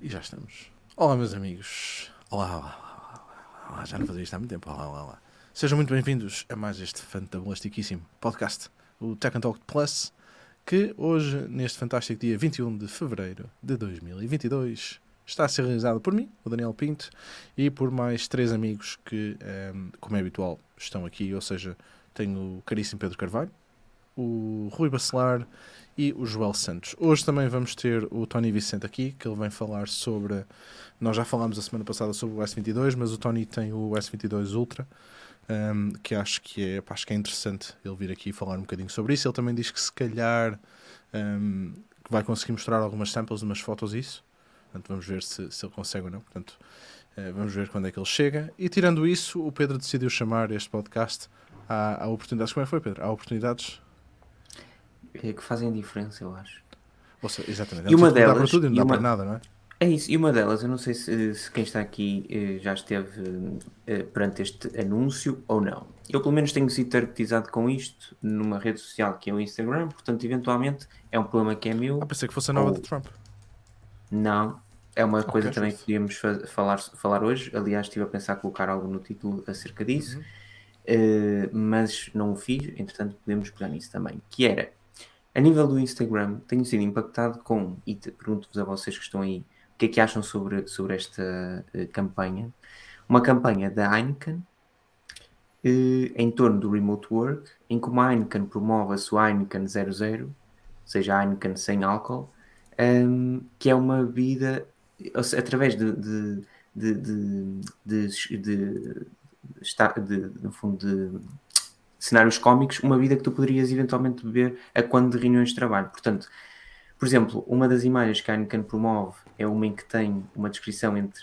E já estamos. Olá, meus amigos. Olá, olá, olá, olá. Já não fazia isto há muito tempo. Olá, olá, olá. Sejam muito bem-vindos a mais este fantabulistiquíssimo podcast, o Tech and Talk Plus, que hoje, neste fantástico dia 21 de fevereiro de 2022, está a ser realizado por mim, o Daniel Pinto, e por mais três amigos que, ehm, como é habitual, estão aqui. Ou seja, tenho o caríssimo Pedro Carvalho, o Rui Bacelar e o Joel Santos. Hoje também vamos ter o Tony Vicente aqui, que ele vem falar sobre. Nós já falámos a semana passada sobre o S22, mas o Tony tem o S22 Ultra, um, que acho que, é, acho que é interessante ele vir aqui falar um bocadinho sobre isso. Ele também diz que se calhar um, vai conseguir mostrar algumas samples, umas fotos isso. Portanto, vamos ver se, se ele consegue ou não. Portanto, uh, vamos ver quando é que ele chega. E tirando isso, o Pedro decidiu chamar este podcast à oportunidades. Como é que foi, Pedro? Há oportunidades é, que fazem diferença, eu acho. Seja, exatamente. E uma delas, dá para tudo e não dá uma, para nada, não é? É isso, e uma delas, eu não sei se, se quem está aqui eh, já esteve eh, perante este anúncio ou não. Eu, pelo menos, tenho sido targetizado com isto numa rede social que é o Instagram, portanto, eventualmente, é um problema que é meu. Ah, pensei que fosse a nova ou... de Trump. Não, é uma okay, coisa também que podíamos falar, falar hoje. Aliás, estive a pensar colocar algo no título acerca disso, uhum. uh, mas não o fiz, entretanto, podemos pegar nisso também. Que era a nível do Instagram, tenho sido impactado com, e pergunto-vos a vocês que estão aí, o que é que acham sobre, sobre esta uh, campanha? Uma campanha da Heineken uh, em torno do remote work, em que a Heineken promove a sua Heineken 00, ou seja, a Heineken sem álcool, um, ehm, que é uma bebida, seja, através de, de, de, de, de, de, de, de, de, no fundo, de cenários cómicos, uma vida que tu poderias eventualmente beber a quando de reuniões de trabalho. Portanto, por exemplo, uma das imagens que a Heineken promove é uma em que tem uma descrição entre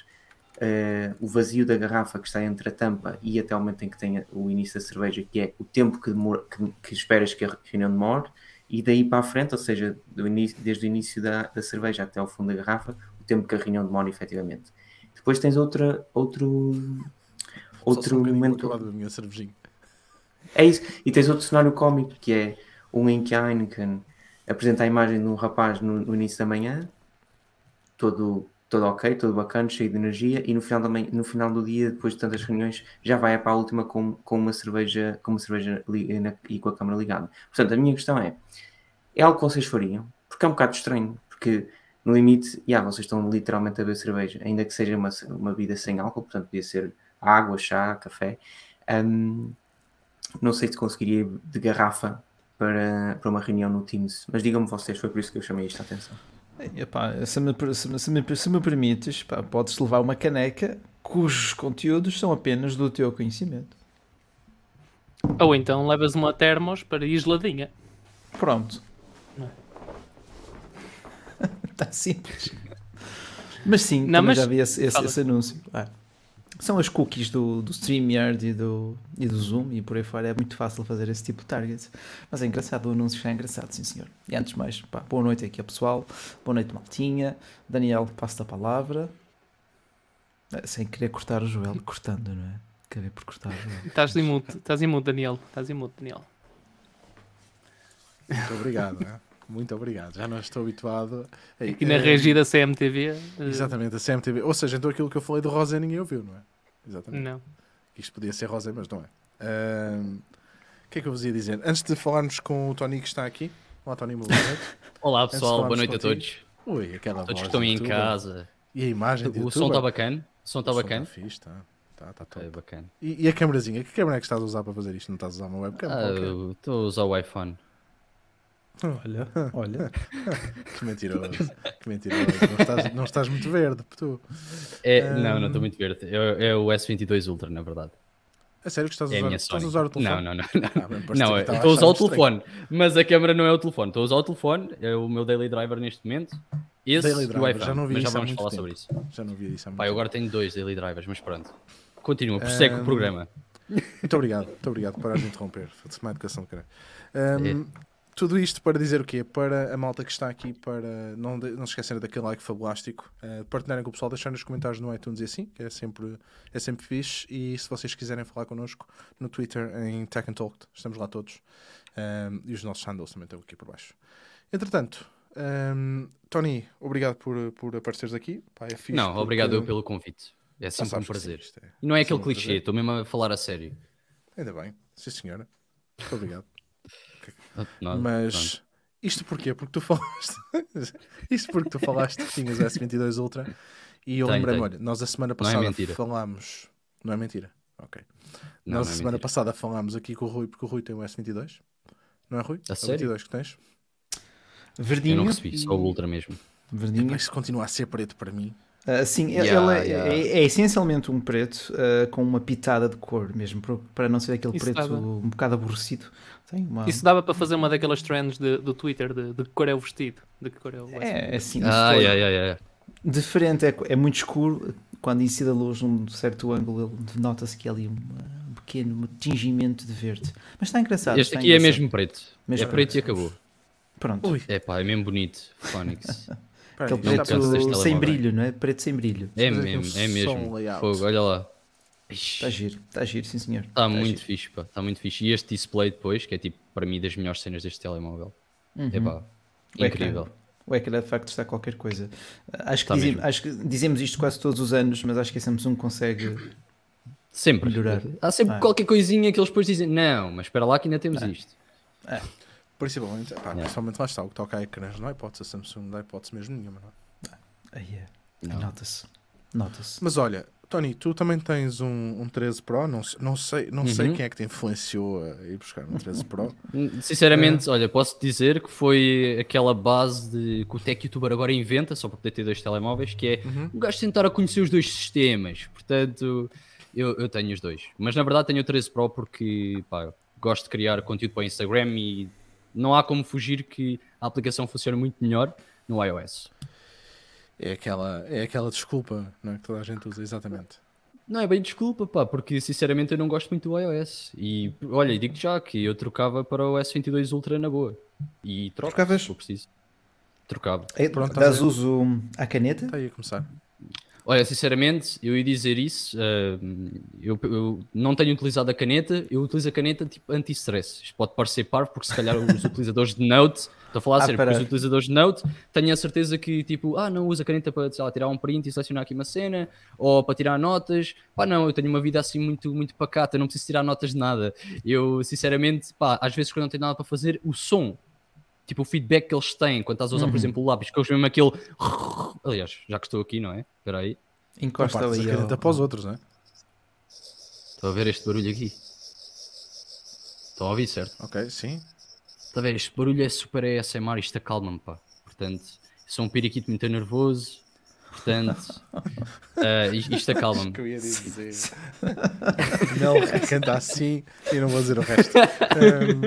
uh, o vazio da garrafa que está entre a tampa e até o momento em que tem o início da cerveja, que é o tempo que, demora, que, que esperas que a reunião demore, e daí para a frente, ou seja, início, desde o início da, da cerveja até ao fundo da garrafa, o tempo que a reunião demora efetivamente. Depois tens outra, outro, outro um momento. Da minha cervejinha. É isso. E tens outro cenário cómico que é um em que a Heineken apresenta a imagem de um rapaz no, no início da manhã, todo, todo ok, todo bacana, cheio de energia, e no final, da manhã, no final do dia, depois de tantas reuniões, já vai para a última com, com uma cerveja, com uma cerveja li, na, e com a câmera ligada. Portanto, a minha questão é: é algo que vocês fariam? Porque é um bocado estranho, porque no limite, yeah, vocês estão literalmente a beber cerveja, ainda que seja uma, uma bebida sem álcool, portanto, podia ser água, chá, café. Um, não sei se conseguiria de garrafa para, para uma reunião no Teams, mas digam-me vocês, foi por isso que eu chamei isto a atenção. Epá, se, me, se, me, se, me, se me permites, pá, podes levar uma caneca cujos conteúdos são apenas do teu conhecimento. Ou então levas uma termos para ir geladinha. Pronto. Está simples. Mas sim, não, mas... já vi esse, esse, esse anúncio. Ah. São as cookies do, do StreamYard e do, e do Zoom e por aí fora. É muito fácil fazer esse tipo de targets. Mas é engraçado, o anúncio está engraçado, sim senhor. E antes de mais, pá, boa noite aqui ao pessoal. Boa noite, Maltinha. Daniel, passo a palavra. Eh, sem querer cortar o Joel, cortando, não é? Querer por cortar o Joel. Estás imundo, estás imundo, Daniel. Estás imundo, Daniel. Muito obrigado, né? Muito obrigado. Já não estou habituado. E na regi da CMTV. Eh, Exatamente, a CMTV. Ou seja, então aquilo que eu falei do Rosé ninguém ouviu, não é? Exatamente. Não. Isto podia ser Rosé, mas não é. O que é que eu vos ia dizer? Antes de falarmos com o Tony que está aqui. Olá, Tony, boa noite. Olá, pessoal, boa noite contigo. a todos. Ui, aquela todos que estão aí em casa. E a imagem O som está bacana. O som está bacana. Está fixe, está. Tá, tá top. É bacana. E, e a câmerazinha? Que câmera é que estás a usar para fazer isto? Não estás a usar uma webcam? Ah, estou a usar o iPhone. Olha, olha. que mentiroso. Que mentiroso. Não estás, não estás muito verde, tu. É, um... Não, não estou muito verde. É, é, o S22 Ultra, na verdade. É sério que estás a, é usar, estás a usar o telefone? Não, não, não. Não, ah, estou a usar o telefone. Mas a câmera não é o telefone. Estou a usar o telefone. É o meu daily driver neste momento. Esse daily driver. iPhone. Já não vi mas já vamos falar tempo. sobre isso. Já não vi isso há muito Pai, agora tenho dois daily drivers, mas pronto. Continua, prossegue um... o programa. Muito obrigado, muito obrigado por parar de interromper. Foi-se uma educação, cara. Um, é. Tudo isto para dizer o quê? Para a malta que está aqui, para não, de, não se esquecerem daquele like fabulástico, uh, partilharem com o pessoal, deixarem nos comentários no iTunes e assim, que é sempre, é sempre fixe. E se vocês quiserem falar connosco no Twitter, em Tech and Talk, estamos lá todos. Uh, e os nossos handles também estão aqui por baixo. Entretanto, Um, Tony, obrigado por, por apareceres aqui. Pá, é não, porque... obrigado eu pelo convite. É sempre um prazer. É, e não é aquele clichê, estou mesmo a falar a sério. Ainda bem, sim senhora. Muito obrigado. Mas isto porquê? Porque tu falaste. isto porque tu falaste que tinhas S22 Ultra e eu lembrei-me, olha, nós a semana passada não é falámos. Não é mentira? Ok. Não, nós não é a semana mentira. passada falámos aqui com o Rui, porque o Rui tem o S22. Não é Rui? A é o sério? 22 que tens? Verdinho. Eu não recebi, só o Ultra mesmo. Verdinho. Mas continua a ser preto para mim. Uh, sim, yeah, ele é, yeah. é, é, essencialmente um preto uh, com uma pitada de cor mesmo, para não ser aquele Isso preto um bocado aborrecido. Uma... Isso dava para fazer uma daquelas trends de, do Twitter de, de que cor é o vestido, de que cor é o É, é assim. Ah, yeah, yeah, yeah. De frente é, é muito escuro, quando incide a luz num certo ângulo, nota-se que é ali um, um pequeno tingimento de verde. Mas está engraçado. Este está aqui engraçado. é mesmo preto. Mesmo é preto, preto e acabou. Pronto. Ui. É pá, é mesmo bonito, Phonics. Aquele preto sem brilho, não é? Preto sem brilho. É mesmo, é mesmo. Fogo, olha lá. Está giro, está giro, sim senhor. Está tá muito giro. fixe, pá. Está muito fixe. E este display depois, que é tipo, para mim, das melhores cenas deste telemóvel. Uhum. É pá, incrível. O ecrã de facto está qualquer coisa. Acho que, dizem, acho que, dizemos isto quase todos os anos, mas acho que a Samsung consegue sempre melhorar. Há sempre ah. qualquer coisinha que eles depois dizem: Não, mas espera lá que ainda temos ah. isto. É. Principalmente, pá, yeah. principalmente lá está o que toca a ecrãs, não há hipótese, a Samsung não há hipótese mesmo nenhuma, não é? Aí é. Nota-se. Nota-se. Mas olha, Tony, tu também tens um, um 13 Pro, não, não, sei, não uhum. sei quem é que te influenciou a ir buscar um 13 Pro. Sinceramente, é. olha, posso dizer que foi aquela base de, que o Tech YouTuber agora inventa, só para poder ter dois telemóveis, que é uhum. o gajo tentar a conhecer os dois sistemas. Portanto, eu, eu tenho os dois. Mas na verdade tenho o 13 Pro porque pá, gosto de criar conteúdo para o Instagram e não há como fugir que a aplicação funciona muito melhor no iOS. É aquela, é aquela desculpa não é, que toda a gente usa, exatamente. Não é bem desculpa, pá, porque sinceramente eu não gosto muito do iOS. E olha, digo já que eu trocava para o S22 Ultra na boa. E troco, Trocavas? se for preciso. Trocava. É, Pronto, dás uso à caneta? Está aí a começar. Olha, sinceramente, eu ia dizer isso. Uh, eu, eu, não tenho utilizado a caneta, eu utilizo a caneta tipo anti-stress. Isto pode parecer parvo, porque se calhar os utilizadores de Note, estou a falar a sério, porque os utilizadores de Note tenho a certeza que tipo, ah, não usa a caneta para lá, tirar um print e selecionar aqui uma cena, ou para tirar notas. Pá, não, eu tenho uma vida assim muito, muito pacata, não preciso tirar notas de nada. Eu, sinceramente, pá, às vezes quando não tenho nada para fazer, o som tipo o feedback que eles têm quando estás a usar, uhum. por exemplo, o lápis, que eles mesmo aquele. Aliás, já que estou aqui, não é? Espera aí. Encosta ali. A caneta para os outros, não é? Estou a ver este barulho aqui. Estão a ouvir, certo? Ok, sim. Está a ver? Este barulho é super ASMR, isto acalma-me, pá. Portanto, sou um periquito muito nervoso Portanto, uh, isto acalma-me. que eu ia dizer. não, canta assim e não vou dizer o resto. Um,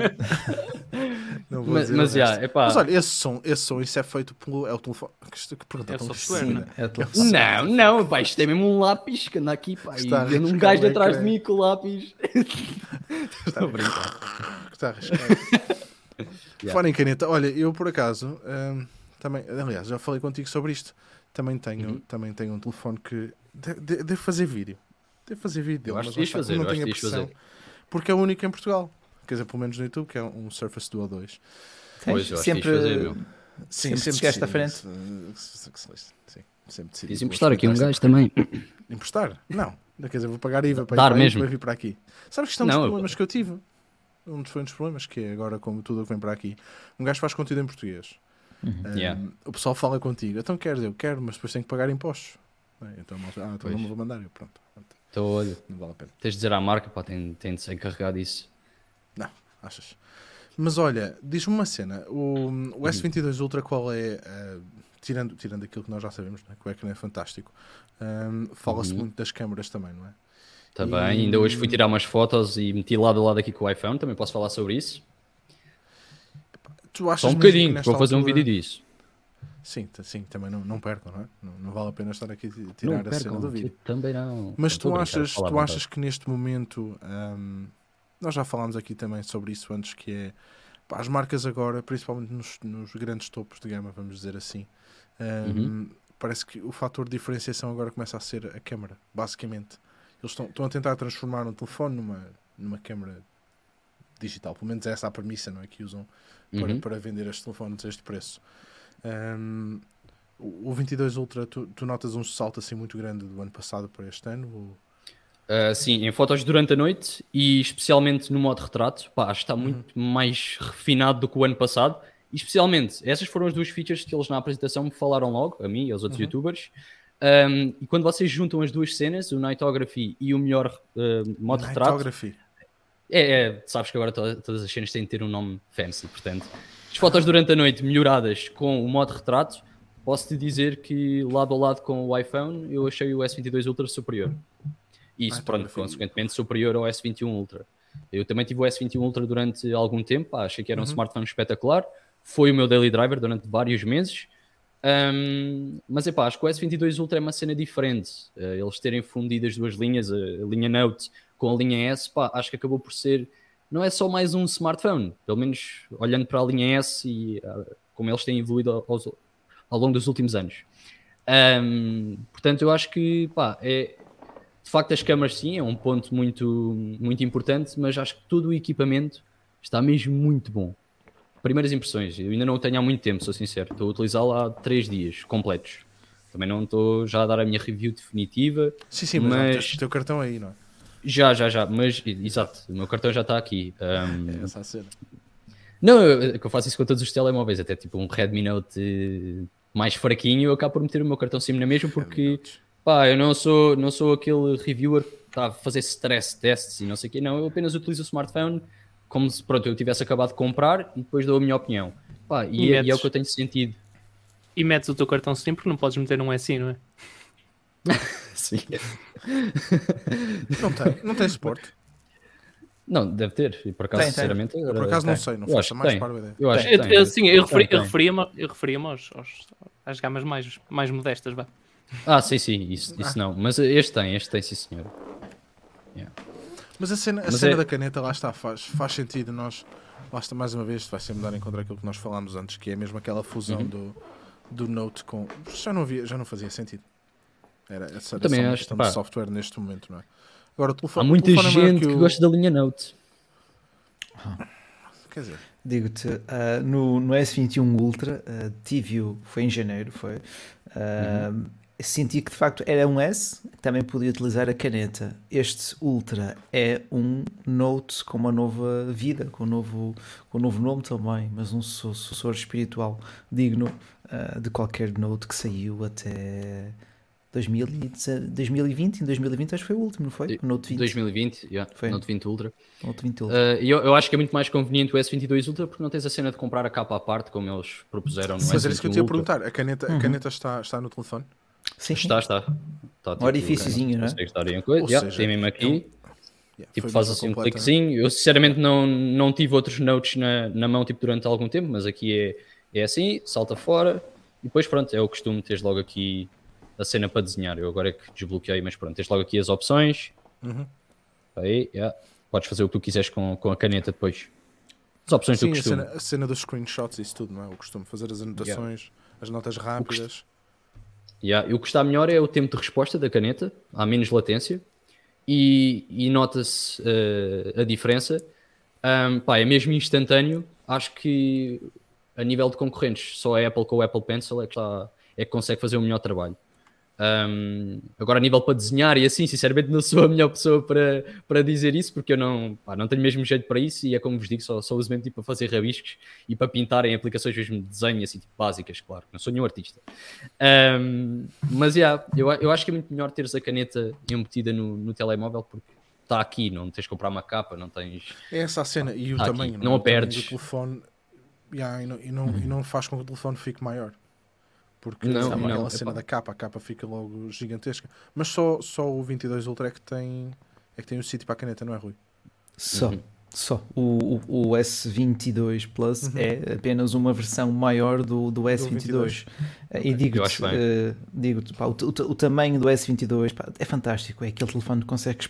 não vou mas, dizer mas, yeah, epá. mas olha, esse som, esse som, isso é feito pelo. É o telefone. Que, pergunta é tão software, é? telefone. Não, não, pá, isto é mesmo um lápis que anda aqui, pá. Está e um gajo atrás de mim com o lápis. Está a brincar. Está a arriscar. Yeah. Fora em caneta, olha, eu por acaso. Um, também, aliás, já falei contigo sobre isto também tenho, uhum. também tenho um telefone que devo de, fazer vídeo. Devo fazer vídeo. Eu acho que fazer, não tenho a pressão, porque é o único em Portugal. Quer dizer, pelo menos no YouTube, que é um Surface Duo 2. Pois, eu sempre, fazer, meu. Sim, sempre, sempre chegaste à frente. Sim, sempre decidi. Quis emprestar aqui um gajo também. Emprestar? Não. Quer dizer, vou pagar IVA para Dar ir mesmo. para vir para aqui. Sabes que estão é um dos problemas que eu tive? Um dos, foi um dos problemas que é agora, como tudo que vem para aqui, um gajo faz conteúdo em português. Uhum. Yeah. o pessoal fala contigo, então queres, eu quero, mas depois tenho que pagar impostos. Então, ah, então não me vou mandar, eu pronto. Então, olha, não vale a pena. Tens de dizer à marca, pá, tem, tem de ser encarregado disso. Não, achas? Mas olha, diz-me uma cena: o, o S22 Ultra, qual é, uh, tirando, tirando aquilo que nós já sabemos, né, que o ecrã é fantástico, um, fala-se uhum. muito das câmaras também, não é? Também, e... ainda hoje fui tirar umas fotos e meti lado a lado aqui com o iPhone, também posso falar sobre isso. Tu achas Só um bocadinho, vou fazer altura... um vídeo disso. Sim, sim, também não, não percam, não é? Não, não vale a pena estar aqui a tirar a cena do vídeo. Também não. Mas tu achas, tu achas que neste momento, um, nós já falámos aqui também sobre isso antes, que é pá, as marcas agora, principalmente nos, nos, grandes topos de gama, vamos dizer assim, um, uhum. parece que o fator de diferenciação agora começa a ser a câmera, basicamente. Eles estão, a tentar transformar um telefone numa, numa câmera digital, pelo menos essa é a premissa não é, que usam para, uhum. para vender estes telefones a este preço. Um, o 22 Ultra, tu, tu, notas um salto assim muito grande do ano passado para este ano? Ou... Uh, sim, em fotos durante a noite e especialmente no modo retrato, pá, acho que está uhum. muito mais refinado do que o ano passado. E especialmente, essas foram as duas features que eles na apresentação me falaram logo, a mim e aos outros uhum. youtubers. Um, e quando vocês juntam as duas cenas, o Nightography e o melhor uh, modo retrato. É, é, sabes que agora to todas as cenas têm de ter um nome fancy, portanto. As fotos durante a noite melhoradas com o modo retrato, posso-te dizer que lado a lado com o iPhone eu achei o S22 Ultra superior. E isso, pronto, consequentemente superior ao S21 Ultra. Eu também tive o S21 Ultra durante algum tempo, achei que era um uhum. smartphone espetacular. Foi o meu daily driver durante vários meses. Um, mas é pá, acho que o S22 Ultra é uma cena diferente. Uh, eles terem fundido as duas linhas, a, a, linha Note com a linha S, pá, acho que acabou por ser. Não é só mais um smartphone, pelo menos olhando para a linha S e uh, como eles têm evoluído aos, ao longo dos últimos anos. Um, portanto, eu acho que pá, é, de facto as câmaras sim é um ponto muito, muito importante, mas acho que todo o equipamento está mesmo muito bom. Primeiras impressões, eu ainda não o tenho há muito tempo, sou sincero. Estou a utilizá-lo há 3 dias completos. Também não estou já a dar a minha review definitiva. Sim, sim, mas, mas... o teu cartão aí, não é? Já, já, já, mas exato, o meu cartão já está aqui. Um... É essa a cena. Não, eu, eu faço isso com todos os telemóveis, até tipo um Redmi Note mais fraquinho, eu acabo por meter o meu cartão SIM na mesma porque pá, eu não sou, não sou aquele reviewer que está a fazer stress tests e não sei o quê, não, eu apenas utilizo o smartphone como se pronto, eu tivesse acabado de comprar e depois dou a minha opinião. Pá, e, e, é, e é o que eu tenho sentido. E metes o teu cartão sempre, não podes meter um SI, não é? Sim. não tem, não tem suporte. Não, deve ter. E por acaso, tem, sinceramente. Tem. Por acaso não sei, não faço mais para ideia. Eu acho eu, eu, sim, eu, referi, eu referia-me referia aos, aos, às gamas mais, mais modestas, vá. Ah, sim, sim, isso, isso não. Mas este tem, este tem, sim, senhor. Yeah. Mas a cena, a cena é... da caneta, lá está, faz, faz sentido. Nós, lá está, mais uma vez, vai sempre dar em contra aquilo que nós falámos antes, que é mesmo aquela fusão uhum. do, do Note com. Já não, havia, já não fazia sentido. Era, essa era Também uma questão de software neste momento, não é? Agora, o telefone, Há muita telefone gente é que, que gosta da linha Note. Quer dizer, digo-te, uh, no, no S21 Ultra, uh, tive-o, foi em janeiro, foi. Uh, uhum senti que de facto era um S, que também podia utilizar a caneta. Este Ultra é um Note com uma nova vida, com um novo, com um novo nome também, mas um sucessor espiritual digno uh, de qualquer Note que saiu até 2020. Em 2020 acho que foi o último, não foi? O Note 20. 2020, yeah. foi. Note 20 Ultra. Note 20 Ultra. Uh, eu, eu acho que é muito mais conveniente o S22 Ultra porque não tens a cena de comprar a capa à parte, como eles propuseram no Mas era isso que eu te ia perguntar. A caneta, uhum. a caneta está, está no telefone? Sim. Está, está. está tipo, um orifíciozinho, não é? estar em coisa. Yeah, tem mesmo aqui. Yeah, tipo, faz assim um cliquezinho. Eu sinceramente não, não tive outros notes na, na mão tipo, durante algum tempo, mas aqui é, é assim, salta fora. E depois, pronto, é o costume, teres logo aqui a cena para desenhar. Eu agora é que desbloqueei, mas pronto, tens logo aqui as opções. Uhum. Aí, yeah. podes fazer o que tu quiseres com, com a caneta depois. As opções Sim, do costume. A cena, a cena dos screenshots, isso tudo, não é? O costume, fazer as anotações, yeah. as notas rápidas. Yeah. E o que está melhor é o tempo de resposta da caneta, há menos latência e, e nota-se uh, a diferença. Um, pá, é mesmo instantâneo. Acho que a nível de concorrentes, só a Apple com o Apple Pencil é que, está, é que consegue fazer o melhor trabalho. Um, agora, a nível para desenhar e assim, sinceramente, não sou a melhor pessoa para, para dizer isso, porque eu não, pá, não tenho mesmo jeito para isso. E é como vos digo, só, só uso mesmo tipo, para fazer rabiscos e para pintar em aplicações mesmo de desenho, assim, tipo, básicas, claro. Não sou nenhum artista. Um, mas, yeah, eu, eu acho que é muito melhor teres a caneta embutida no, no telemóvel, porque está aqui, não tens de comprar uma capa, não tens. É essa a cena, e o tá tamanho, não, não a perdes. O telefone, yeah, e, não, e, não, e não faz com que o telefone fique maior. Porque não, não, aquela cena da capa, a capa fica logo gigantesca. Mas só, só o 22 Ultra é que tem, é que tem o sítio para a caneta, não é, Rui? Só. Uhum. Só. O, o, o, S22 Plus uhum. é apenas uma versão maior do, do S22. Do eh, e digo-te, uh, digo o, o, o, tamanho do S22 pá, é fantástico. É aquele telefone que consegues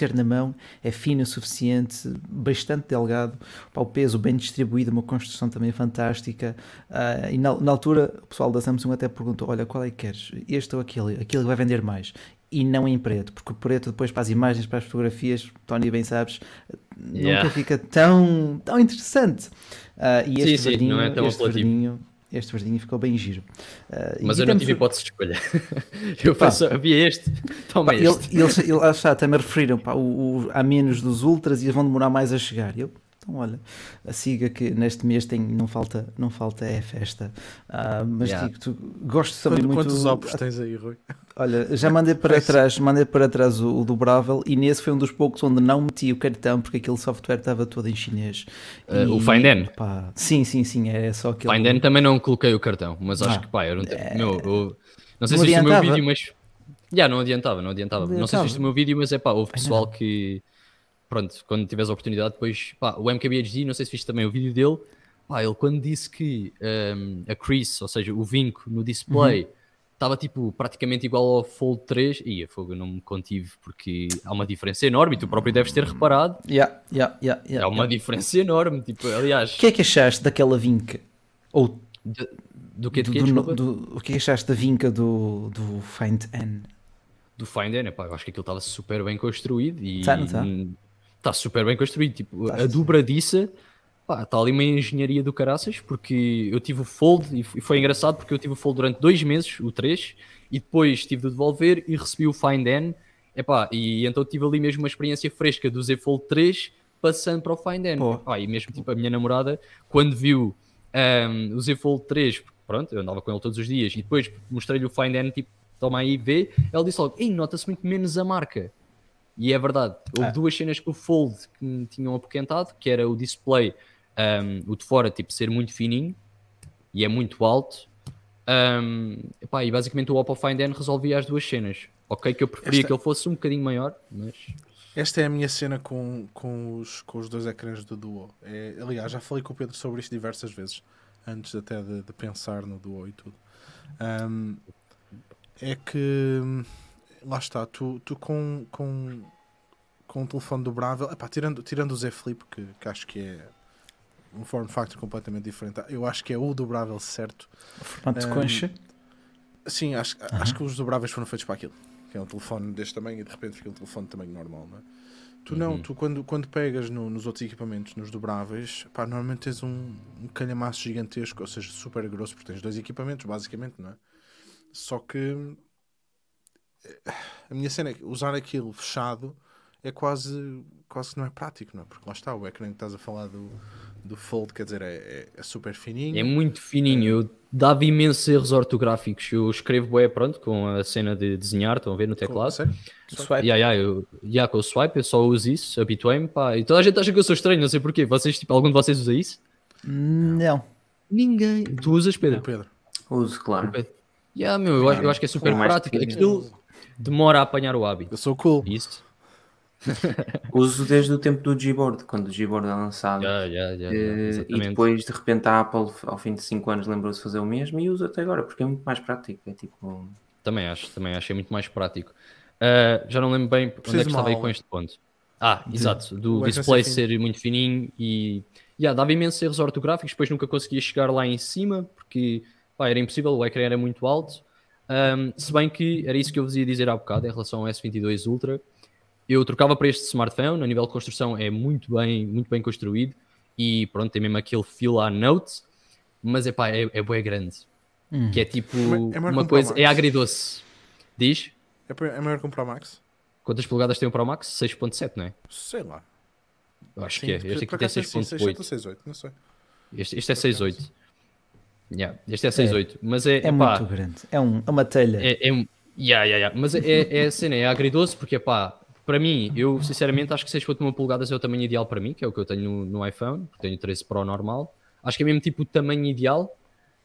ter na mão é fino o suficiente, bastante delgado, para o peso bem distribuído, uma construção também fantástica. Uh, e na, na, altura o pessoal da Samsung até perguntou: Olha, qual é que queres? Este ou aquele? Aquele que vai vender mais. E não em preto, porque o preto depois para as imagens, para as fotografias, Tony bem sabes, yeah. nunca fica tão, tão interessante. Uh, e este sim, verdinho, sim, não é tão este verdinho Este verdinho ficou bem giro. Uh, Mas eu não tive hipótese de escolha. eu faço, havia este, toma pá, este. Ele, eles, ele, até me referiram, pá, o, o, há menos dos ultras e vão demorar mais a chegar. Eu, então, olha, a siga que neste mês tem, não falta, não falta é festa. Uh, mas yeah. digo, tu, gosto também Quanto, muito. Quantos opos tens aí, Rui? Olha, já mandei para trás, mandei para trás o, o dobrável e nesse foi um dos poucos onde não meti o cartão porque aquele software estava todo em chinês. Uh, e, o Find Pá, sim, sim, sim, é só aquele. Find também não coloquei o cartão, mas acho ah, que pá, era um é... meu, eu, não sei não se viste o meu vídeo, mas já não adiantava, não adiantava. Não, não sei se viste o meu vídeo, mas é pá, houve pessoal que pronto, quando tiveres a oportunidade, depois, pá, o MKBHD, não sei se viste também o vídeo dele, pá, ele quando disse que um, a crease, ou seja, o vinco no display, estava uhum. tipo praticamente igual ao Fold 3, e a fogo não me contive porque há uma diferença enorme, e tu próprio deves ter reparado. Yeah, yeah, yeah, yeah, há uma yeah. diferença enorme, tipo, aliás. O que é que achaste daquela vinca? Ou de, do que do, do, do, O que é que achaste da vinca do, do Find N? Do Find N, pá, eu acho que aquilo estava super bem construído e. Tá, não tá? Está super bem construído. Tipo, tá a dobradiça, está ali uma engenharia do caraças, porque eu tive o fold e foi engraçado porque eu tive o fold durante dois meses, o 3, e depois tive de devolver e recebi o Find N. Epá, e então tive ali mesmo uma experiência fresca do Z Fold 3 passando para o Find N. Epá, e mesmo tipo a minha namorada, quando viu um, o Z Fold 3, pronto, eu andava com ele todos os dias, e depois mostrei-lhe o Find N, tipo, toma aí, vê, ela disse logo, ei, nota-se muito menos a marca. E é verdade, houve ah. duas cenas que o Fold que me tinham apoquentado, que era o display, um, o de fora, tipo, ser muito fininho e é muito alto. Um, epá, e basicamente o Oppo Find N resolvia as duas cenas. Ok, que eu preferia Esta... que ele fosse um bocadinho maior, mas. Esta é a minha cena com, com, os, com os dois ecrãs do Duo. É, aliás, já falei com o Pedro sobre isto diversas vezes, antes até de, de pensar no Duo e tudo. Um, é que lá está, tu, tu com, com, com um telefone dobrável, epá, tirando, tirando o Z Flip, que, que acho que é um form factor completamente diferente, eu acho que é o dobrável certo. O formato de concha? Sim, acho, acho que os dobráveis foram feitos para aquilo. Que é um telefone deste tamanho e de repente fica um telefone de tamanho normal, não é? Tu não, uhum. tu quando, quando pegas no, nos outros equipamentos, nos dobráveis, pá, normalmente tens um, um calhamaço gigantesco, ou seja, super grosso, porque tens dois equipamentos, basicamente, não é? Só que a minha cena é que usar aquilo fechado é quase, quase que não é prático, não é? Porque lá está, o ecrã que estás a falar do, do Fold, quer dizer, é, é, é super fininho. É muito fininho, eu dava imensos erros ortográficos. Eu escrevo bem, pronto, com a cena de desenhar, estão a ver no teclado. Com, swipe. Yeah, yeah, eu, yeah, com o swipe, eu só uso isso, habituei-me, pá. E toda a gente acha que eu sou estranho, não sei porquê. Vocês, tipo, algum de vocês usa isso? Não. Ninguém. Tu usas, Pedro? Pedro. Uso, claro. Yeah, meu, eu, acho, eu acho que é super prático. Aquilo demora a apanhar o hábito. Eu sou cool. Isso. Uso desde o tempo do Gboard, quando o Gboard é lançado. Yeah, yeah, yeah, e depois, de repente, a Apple, ao fim de 5 anos, lembrou-se de fazer o mesmo e uso até agora, porque é muito mais prático. É tipo... Também acho, também acho, é muito mais prático. Uh, já não lembro bem Preciso onde é que estava aí com este ponto. Ah, de, exato, do display ser muito fininho e yeah, dava imensos erros ortográficos, depois nunca conseguia chegar lá em cima, porque pá, era impossível, o ecrã era muito alto. Um, se bem que era isso que eu vos ia dizer há bocado em relação ao S22 Ultra. Eu trocava para este smartphone, a nível de construção é muito bem, muito bem construído e pronto, tem mesmo aquele feel à Note, mas epá, é, é bem grande. Hum. Que é tipo é, é uma coisa, é agridoce. Diz? É, é maior que um Pro Max? Quantas polegadas tem o Pro Max? 6.7, não é? Sei lá. Eu acho Sim, que é. Este aqui tem 6.8. 6.8, não sei. Este, este é 6.8. Yeah, este é 6.8, é, mas é. É pá, muito grande, é, um, é uma telha. É, é um. Yeah, yeah, yeah. Mas é, é a cena, é agridoce, porque pá, para mim, eu sinceramente acho que 6.1 polegadas é o tamanho ideal para mim, que é o que eu tenho no, no iPhone, tenho 13 Pro normal. Acho que é mesmo tipo o tamanho ideal,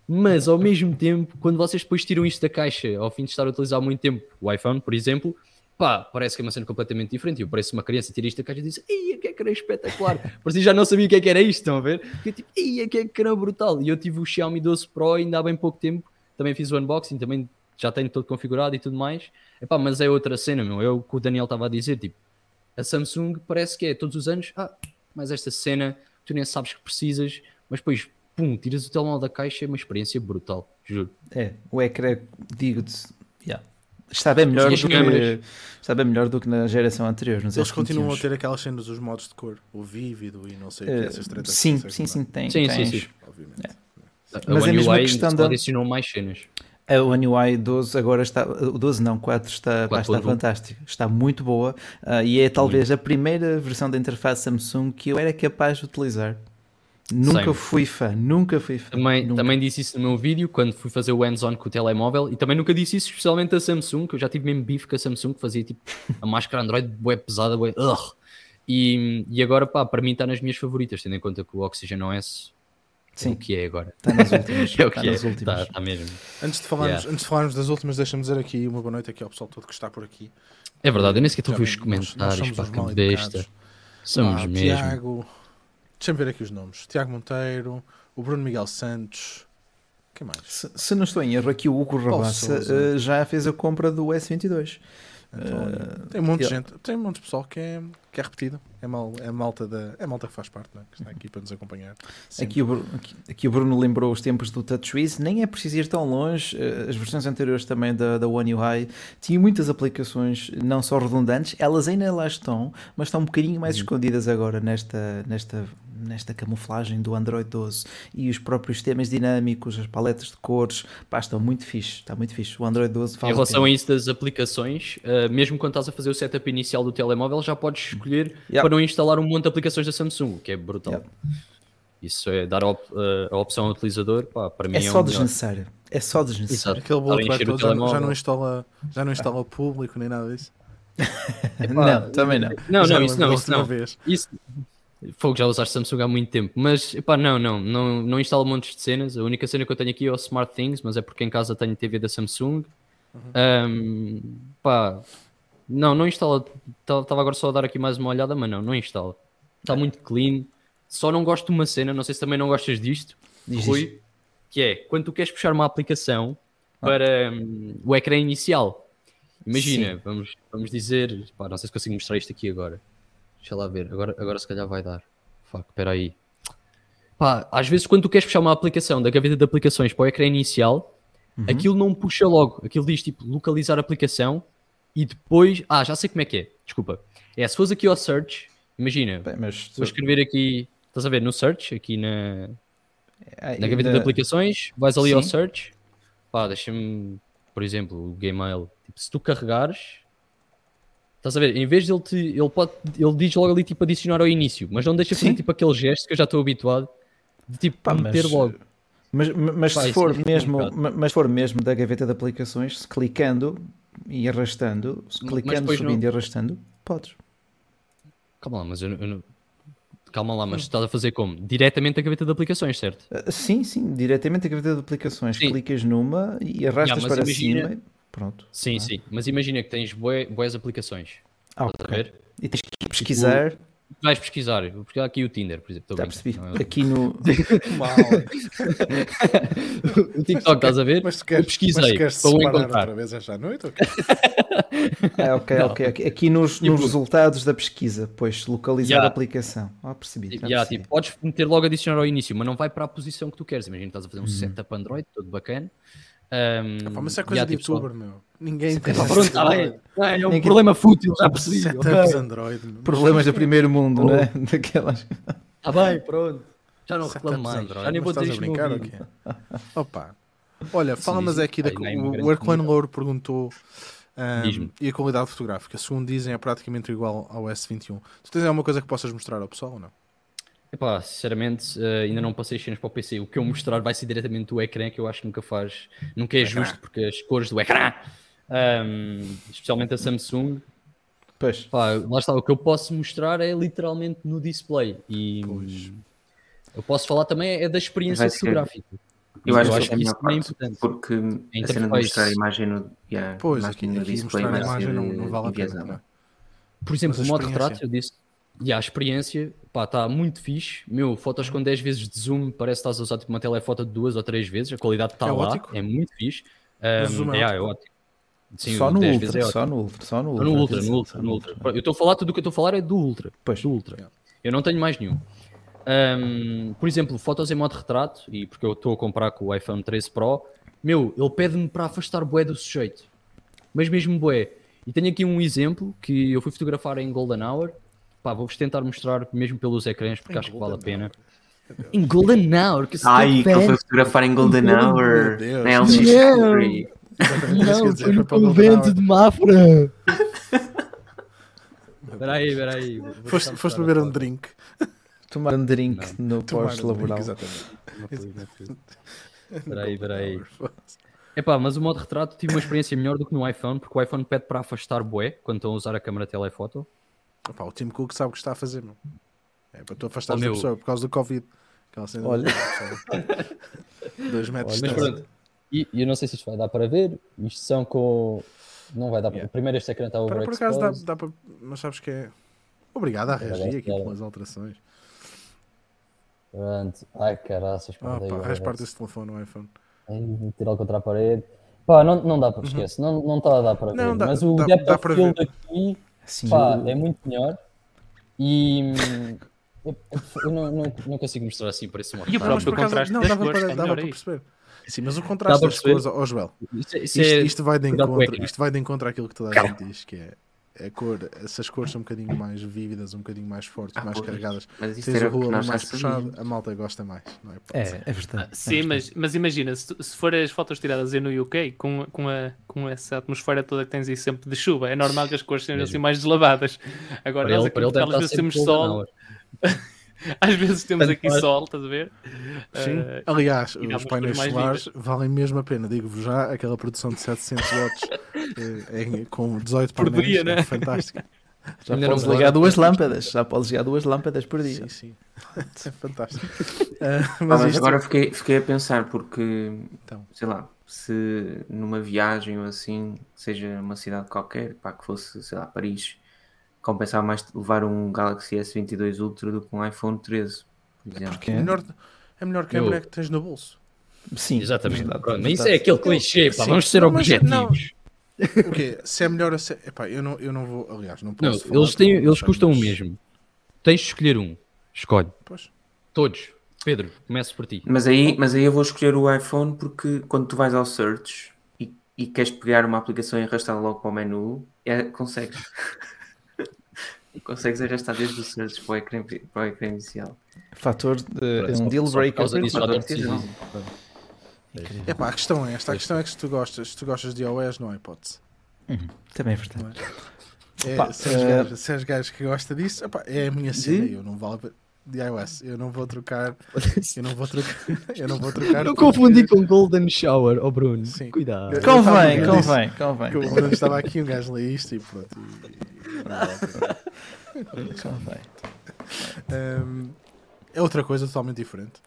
mas ao mesmo tempo, quando vocês depois tiram isto da caixa, ao fim de estar a utilizar muito tempo o iPhone, por exemplo, pá, parece que é uma cena completamente diferente. Eu pareço uma criança, tira isto da caixa e diz, ei, que era espetacular. Parecia já não sabia o que, é que era isto, estão a ver? Eu tipo, ei, que é que era brutal. E eu tive o Xiaomi 12 Pro ainda há bem pouco tempo, também fiz o unboxing, também já tenho todo configurado e tudo mais. Epá, mas é outra cena, meu. É o que o Daniel estava a dizer, tipo, a Samsung parece que é todos os anos, ah, mas esta cena, tu nem sabes que precisas, mas depois, pum, tiras o telemóvel da caixa, é uma experiência brutal, juro. É, o ecrã, digo-te, yeah, está bem melhor do que está bem melhor do que na geração anterior. Eles continuam a ter aquelas cenas dos modos de cor, o vívido e não sei o que, uh, essas tretas. Sim, sim, sim, tem. Sim, sim, sim. Obviamente. É. Mas One é mesmo UI a questão da... adicionou mais cenas. A One UI 12 agora está, o 12 não, 4 está, 4 está fantástico, está muito boa uh, e é talvez a primeira versão da interface Samsung que eu era capaz de utilizar. Nunca Same. fui fã, nunca fui fã. Também, nunca. também disse isso no meu vídeo quando fui fazer o hands-on com o telemóvel e também nunca disse isso especialmente a Samsung, que eu já tive mesmo bife com a Samsung que fazia tipo a máscara Android bué pesada, bué, ugh. E, e agora pá, para mim está nas minhas favoritas, tendo em conta que o Oxygen OS Sim. É o que é agora. Está nas últimas. é o que é. Está, está mesmo. Antes de, falarmos, yeah. antes de falarmos das últimas, deixa-me dizer aqui uma boa noite aqui ao pessoal todo que está por aqui. É verdade, eu nem sequer estou a ver os comentários para que besta. Somos ah, mesmo. Tiago, deixa-me ver aqui os nomes. Tiago Monteiro, o Bruno Miguel Santos. Quem mais? Se, se não estou em erro, aqui o Hugo Rabassa uh, já fez a compra do S22. Então, uh, tem um monte de gente, tem um monte de pessoal que é, que é repetido. É, mal, é, malta da, é malta que faz parte, né? que está aqui para nos acompanhar. Aqui o, Bruno, aqui, aqui o, Bruno, lembrou os tempos do TouchWiz, nem é preciso ir tão longe. Eh, as versões anteriores também da, da One UI tinham muitas aplicações, não só redundantes, elas ainda lá estão, mas estão um bocadinho mais uhum. escondidas agora nesta, nesta nesta camuflagem do Android 12 e os próprios temas dinâmicos, as paletas de cores, pá, estão muito fixe, está muito fixe. O Android 12 Em relação a isso das aplicações, uh, mesmo quando estás a fazer o setup inicial do telemóvel, já podes escolher yeah. para não instalar um monte de aplicações da Samsung, o que é brutal. Yeah. Isso é dar a, op uh, a, opção ao utilizador, pá, para mim é, é só desnecessário. É só desnecessário. Aquele bolo já, já, não instala, já não instala público nem nada disso. não, também não. Não, não, isso não, isso não. Isso, Fogo, já usaste Samsung há muito tempo, mas pá, não, não, não, não instalo montes de cenas. A única cena que eu tenho aqui é o Smart Things, mas é porque em casa tenho TV da Samsung. Uhum. Um, pá, não, não instala. Estava agora só a dar aqui mais uma olhada, mas não, não instala. Está é. muito clean. Só não gosto de uma cena, não sei se também não gostas disto, Diz Rui, isso. que é quando tu queres puxar uma aplicação ah. para um, o ecrã inicial. Imagina, vamos, vamos dizer, pá, não sei se consigo mostrar isto aqui agora. Deixa lá ver, agora, agora se calhar vai dar. Fuck, espera aí. Pá, às vezes quando tu queres puxar uma aplicação da gaveta de aplicações para o ecrã inicial, uhum. aquilo não puxa logo. Aquilo diz tipo localizar aplicação e depois. Ah, já sei como é que é. Desculpa. É, se fores aqui ao search, imagina, Bem, mas vou escrever aqui, estás a ver, no search, aqui na, é, na gaveta de aplicações, vais ali Sim. ao search, pá, deixa-me, por exemplo, o Gmail. Tipo, se tu carregares, Estás a ver? Em vez de ele te, ele pode, ele diz logo ali tipo adicionar ao início, mas não deixa fazer tipo aquele gesto que eu já estou habituado de tipo Pá, meter mas, logo. Mas, mas Pá, se for é mesmo, mas for mesmo da gaveta de aplicações, se clicando e arrastando, se clicando, subindo não... e arrastando, podes. Calma lá, mas eu, eu não... Calma lá, mas estás a fazer como? Diretamente a gaveta de aplicações, certo? Uh, sim, sim, diretamente a gaveta de aplicações. Sim. Clicas numa e arrastas yeah, para imagina... cima. Pronto. Sim, é? sim. Mas imagina que tens boas, boas aplicações. Ah, okay. a ver? E tens que pesquisar. Tipo, vais pesquisar. Pesquisar aqui o Tinder, por exemplo. Já percebi. É aqui no. o TikTok, estás a ver? Mas tu queres, eu pesquisei mas para o encontrar. outra vez esta noite? Okay? é, ok, não. ok. Aqui nos, nos resultados da pesquisa, pois localizar yeah. a aplicação. Ah, percebi. Tipo, yeah, tipo, podes meter logo adicionar ao início, mas não vai para a posição que tu queres. Imagina que estás a fazer um uhum. setup Android, todo bacana. Um, Epá, mas é coisa de tipo, youtuber, só... meu. Ninguém tem. Pronto, tá bem. É, é um Ninguém... problema fútil, já percebi. Okay. Android. Problemas do primeiro mundo, oh. não é? Daquelas. Tá bem, pronto. Já não reclamo mais. Android, já nem vou dizer isto brincar, okay. Opa. Olha, fala-nos aqui da. O Erclan Louro perguntou. Um, e a qualidade fotográfica, segundo dizem, é praticamente igual ao S21. Tu tens alguma coisa que possas mostrar ao pessoal ou não? Epá, sinceramente, uh, ainda não passei cenas para o PC. O que eu mostrar vai ser diretamente do ecrã, que eu acho que nunca faz, nunca é justo, porque as cores do ecrã, um, especialmente a Samsung, pois. Pá, lá está, o que eu posso mostrar é literalmente no display. E pois. eu posso falar também é da experiência fotográfica. Eu, acho, eu acho que, que isso também é importante. Porque a, a cena de mostrar a imagem no, yeah, pois, imagem aqui, no display mostrar a imagem não, não vale a pena. Por exemplo, o modo retrato, eu disse, e a experiência está muito fixe. Meu, fotos com 10 vezes de zoom, parece que estás a usar tipo, uma telefoto de duas ou três vezes. A qualidade está é lá, ótico. é muito fixe. Um, é, é, é ótimo. Sim, só, no ultra, é só no Ultra, só no Ultra. No Ultra, no Ultra, no Ultra. Eu estou a falar, tudo o que eu estou a falar é do Ultra. Pois. Do Ultra. Eu não tenho mais nenhum. Um, por exemplo, fotos em modo retrato, e porque eu estou a comprar com o iPhone 13 Pro, meu, ele pede-me para afastar bué do sujeito. Mas mesmo bué. E tenho aqui um exemplo que eu fui fotografar em Golden Hour Pá, vou-vos tentar mostrar mesmo pelos ecrãs porque acho que vale a pena. Em Golden Hour. Que Ai, que ele foi fotografar em Golden Hour. Na LX Não, foi no convento de Mafra. Peraí, peraí. Foste, foste beber um drink. Tomar um drink não. no pós-laboral. Um exatamente. Peraí, peraí. Epá, mas o modo retrato tive uma experiência melhor do que no iPhone, porque o iPhone pede para afastar bué quando estão a usar a câmera telefoto. Epá, o Tim Cook sabe o que está a fazer, não? É para tu afastar oh, a pessoa por causa do Covid. Aquela cena Olha. Dois metros Olha, mas E eu não sei se isto vai dar para ver. Isto são com. Não vai dar para. Yeah. Primeiro este ecrã está over Por acaso dá, dá para. Mas sabes que é. Obrigado a reagir aqui pelas alterações. Pronto. Ai caraças. Ah, pá, raspar esse telefone no iPhone. Tirar contra a parede. Pá, não, não dá para uhum. esquecer. Não, não está a dar para não, ver. Dá, mas o dá, depth dá of field aqui Sim, pá, eu... é muito melhor. E hum, eu, eu não, não, não, consigo mostrar assim para esse modo. E o próprio contraste não, dava para, é dava para perceber. Sim, mas o contraste das cores, ó oh, Joel, isto, isto, é isto, vai de encontro, isto vai de encontro àquilo que toda a gente diz, que é a cor, essas cores são um bocadinho mais vívidas, um bocadinho mais fortes, ah, mais pois. carregadas. Mas isso Tens a rua mais puxado, a malta gosta mais, não é? É, é verdade. Ah, sim, é mas, mas imagina, se, se for as fotos tiradas aí no UK, com, com, a, com essa atmosfera toda que tens aí sempre de chuva, é normal que as cores sejam assim mais deslavadas. Agora, nós aqui, às vezes temos sol. Às vezes temos aqui sol, estás a ver? Sim. Uh, Aliás, os painéis solares valem mesmo a pena. Digo-vos já, aquela produção de 700 watts é, é, com 18 por painéis dia, né? é fantástica. Já Ainda podes não ligar duas lâmpadas. Já podes ligar duas lâmpadas por dia. Sim, sim. Isso é fantástico. Uh, mas, ah, isto... agora fiquei, fiquei a pensar, porque, então, sei lá, se numa viagem ou assim, seja uma cidade qualquer, pá, que fosse, sei lá, Paris, compensava mais levar um Galaxy S22 Ultra do que um iPhone 13, por exemplo. Porque é melhor, é melhor que a mulher que tens no bolso. Sim, exatamente. Pronto, mas isso é aquele clichê, pá, vamos ser objetivos. O quê? Se é melhor a ser... Epá, eu não, eu não vou, aliás, não posso não, eles, têm, eles custam o mesmo. Tens de escolher um. Escolhe. Pois. Todos. Pedro, começo por ti. Mas aí, mas aí eu vou escolher o iPhone porque quando tu vais ao search e, e queres pegar uma aplicação e arrastar logo para o menu, é, consegues. consegues arrastar desde o search para o ecrã, para o ecrã inicial. Fator de, é um deal breaker. É pá, a questão é esta. A questão é que se tu gostas, se tu gostas de iOS, não há hipótese. Uhum. Também é verdade. É, Pá, se, és uh... gajo, se és gajo que gosta disso, epá, é a minha cena. Eu não vale de iOS. Eu não vou trocar. Eu não vou trocar. Eu não vou trocar. Eu confundi com Golden Shower, oh Bruno. Sim. Cuidado. Convém, convém, convém. O Bruno estava aqui, um gajo lê isto e pronto. Convém. Um, é outra coisa totalmente diferente.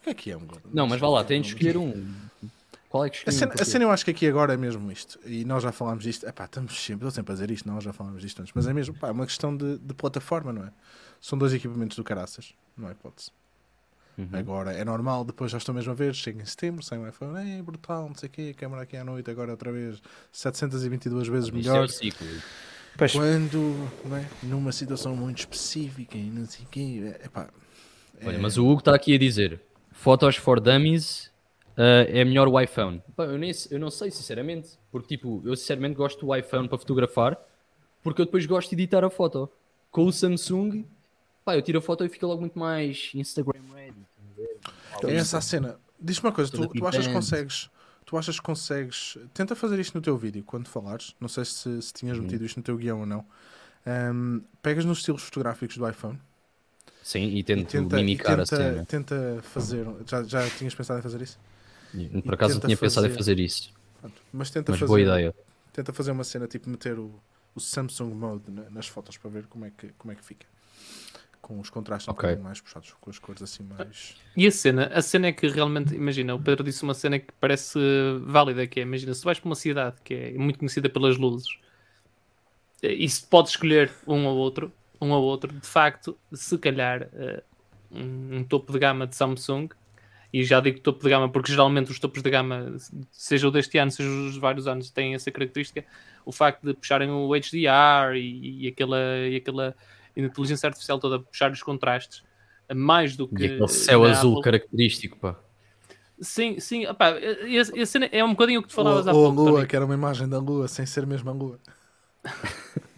O que é que é um Golden Não, mas vá lá, tem de escolher um. Qual é que a cena, a cena eu acho que aqui agora é mesmo isto. E nós já falámos disto. Epá, estamos sempre, estou sempre a dizer isto, nós já falámos disto antes. Mas é mesmo, pá, é uma questão de, de plataforma, não é? São dois equipamentos do caraças, não é hipótese. Uhum. Agora é normal, depois já estou mesmo a ver, chega em setembro, sem o iPhone, é brutal, não sei o quê, câmera aqui à noite, agora outra vez 722 vezes melhor. É Quando, não é? numa situação muito específica e não sei o quê, é, pá, é... Olha, mas o Hugo está aqui a dizer: Photos for Dummies uh, é melhor o iPhone. Pá, eu, nem, eu não sei, sinceramente, porque tipo, eu sinceramente gosto do iPhone para fotografar, porque eu depois gosto de editar a foto. Com o Samsung, pá, eu tiro a foto e fica logo muito mais Instagram ready. É essa a cena. Diz-me uma coisa, tu, tu achas que consegues. Tu achas que consegues. Tenta fazer isto no teu vídeo quando falares. Não sei se, se tinhas uhum. metido isto no teu guião ou não. Um, pegas nos estilos fotográficos do iPhone. Sim, e tento e tenta, mimicar e tenta, a cena. Tenta fazer. Já, já tinhas pensado em fazer isso? Por acaso eu tinha fazer... pensado em fazer isso. Mas tenta Mas fazer. Boa ideia. Tenta fazer uma cena tipo meter o, o Samsung Mode nas fotos para ver como é que, como é que fica com os contrastes okay. um mais puxados, com as cores assim mais. E a cena? A cena é que realmente, imagina, o Pedro disse uma cena que parece válida, que é, imagina, se vais para uma cidade que é muito conhecida pelas luzes, e se podes escolher um ou outro, um ou outro, de facto, se calhar uh, um, topo de gama de Samsung, e já digo topo de gama porque geralmente os topos de gama, seja o deste ano, seja os vários anos, têm essa característica, o facto de puxarem o HDR e, e aquela, e aquela inteligência artificial toda puxar os contrastes mais do que. E aquele céu azul Apple. característico, pá. Sim, sim, opá, é um bocadinho o que tu falavas ou, há pouco. Ou a lua, que era uma imagem da lua, sem ser mesmo a lua.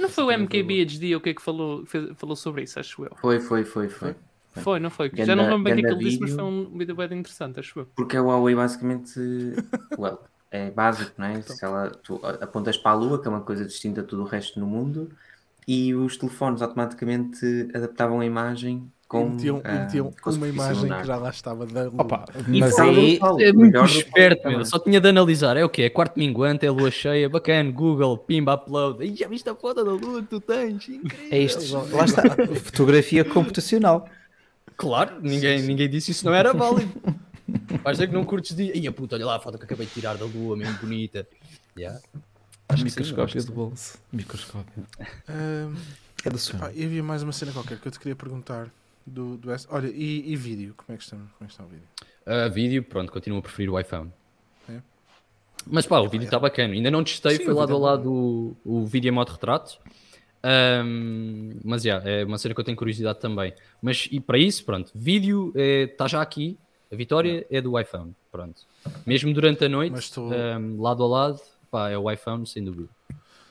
Não foi o MKBHD o que é que falou, falou sobre isso, acho eu. Foi, foi, foi, foi. Foi, não foi? Ganda, Já não lembro bem o que ele disse, mas foi um vídeo bem interessante, acho eu. Porque a Huawei basicamente. well, é básico, não é? Então. Se ela, tu apontas para a Lua, que é uma coisa distinta de tudo o resto no mundo, e os telefones automaticamente adaptavam a imagem com, metiam, uh, metiam uma imagem que já lá estava da lua. Opa, mas aí é muito esperto, meu. Só tinha de analisar. É o quê? É quarto minguante, é lua cheia, bacana, Google, pimba, upload. E já viste a foto da lua que tu tens? Incrível. É isto. Lá está. Fotografia computacional. Claro, ninguém, ninguém disse isso não era válido. Vais dizer que não curtes de. Ia puta, olha lá a foto que acabei de tirar da lua, mesmo bonita. Yeah. Acho Microscópio sim, de bolso. Microscópio. Um, é do sonho. E havia mais uma cena qualquer que eu te queria perguntar do, do S. Olha, e, e, vídeo? Como é que está, como é que está o vídeo? Uh, vídeo, pronto, continuo a preferir o iPhone. É? Mas pá, o vídeo está ah, é. bacana. Ainda não testei, Sim, foi lado a lado o, o vídeo em modo retrato. Um, mas já, yeah, é uma cena que eu tenho curiosidade também. Mas e para isso, pronto, vídeo está é, já aqui. A vitória é do iPhone. Pronto. Mesmo durante a noite, tu... um, lado a lado, pá, é o iPhone, sem dúvida.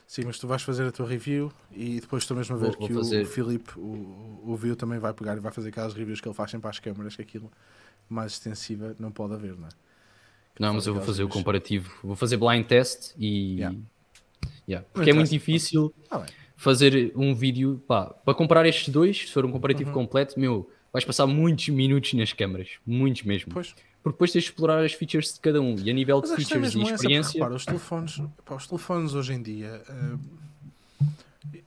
Sim, mas tu vais fazer a tua review e depois estou mesmo a ver vou, que vou o Filipe, o, o View também vai pegar e vai fazer aquelas reviews que ele faz sempre às câmaras, que aquilo mais extensiva não pode haver, não é? Que não, mas eu vou fazer reviews. o comparativo, vou fazer blind test e. Yeah. Yeah. Porque é muito difícil ah, fazer um vídeo pá, para comparar estes dois, se for um comparativo uhum. completo, meu, vais passar muitos minutos nas câmaras, muitos mesmo. Pois porque depois tens de explorar as features de cada um e a nível de features e experiência. Repara, os telefones, pá, os telefones hoje em dia, uh,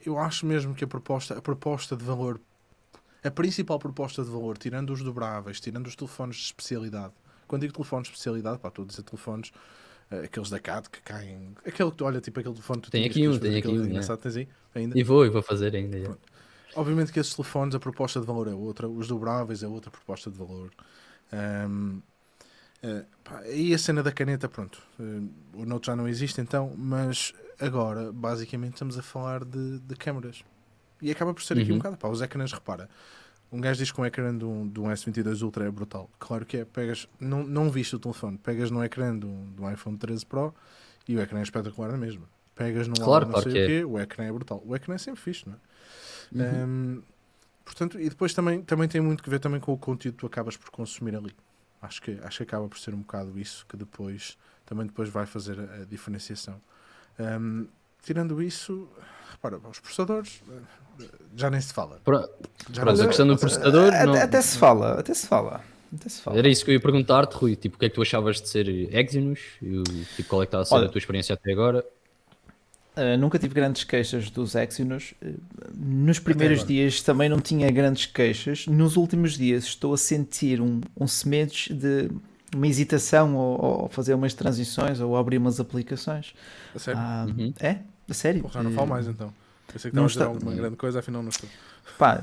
eu acho mesmo que a proposta, a proposta de valor, a principal proposta de valor, tirando os dobráveis, tirando os telefones de especialidade, quando digo telefones de especialidade, pá, estou a dizer telefones, uh, aqueles da CAD que caem, aquele que tu olha, tipo aquele telefone que tu Tem aqui um, tem aqui um. Engraçado, tens aí, ainda? E vou, e vou fazer ainda. Obviamente que esses telefones, a proposta de valor é outra, os dobráveis é outra proposta de valor. Um, Uh, pá, e a cena da caneta, pronto, uh, o Note já não existe então, mas agora basicamente estamos a falar de, de câmaras. E acaba por ser uhum. aqui um uhum. bocado. Pá, os ecrãs, repara, um gajo diz que um ecrã de um, de um S22 Ultra é brutal. Claro que é, pegas, não, não viste o telefone, pegas no ecrã de um, de um iPhone 13 Pro e o ecrã é espetacular na mesma. Pegas num claro, não claro sei o quê, é. o ecrã é brutal. O ecrã é sempre fixe, não é? Uhum. Um, portanto, e depois também, também tem muito que ver também com o conteúdo que tu acabas por consumir ali. Acho que, acho que acaba por ser um bocado isso que depois também depois vai fazer a, a diferenciação. Um, tirando isso, repara, os processadores eh, já nem se fala. Para, já a questão do processador. Até, não... até, se fala, até se fala. Até se fala. Era isso que eu ia perguntar-te, Rui. Tipo, o que é que tu achavas de ser Exynos? E, tipo, qual é que está a ser Olha, a tua experiência até agora? Uh, nunca tive grandes queixas dos Exynos. Uh, nos primeiros dias também não tinha grandes queixas. Nos últimos dias estou a sentir um, um semedos de uma hesitação ou, ou, fazer umas transições ou abrir umas aplicações. A sério? Uh, uhum. É? A sério? Porra, não falo mais então. Eu sei que não está a uma grande coisa, afinal não estou. Pá,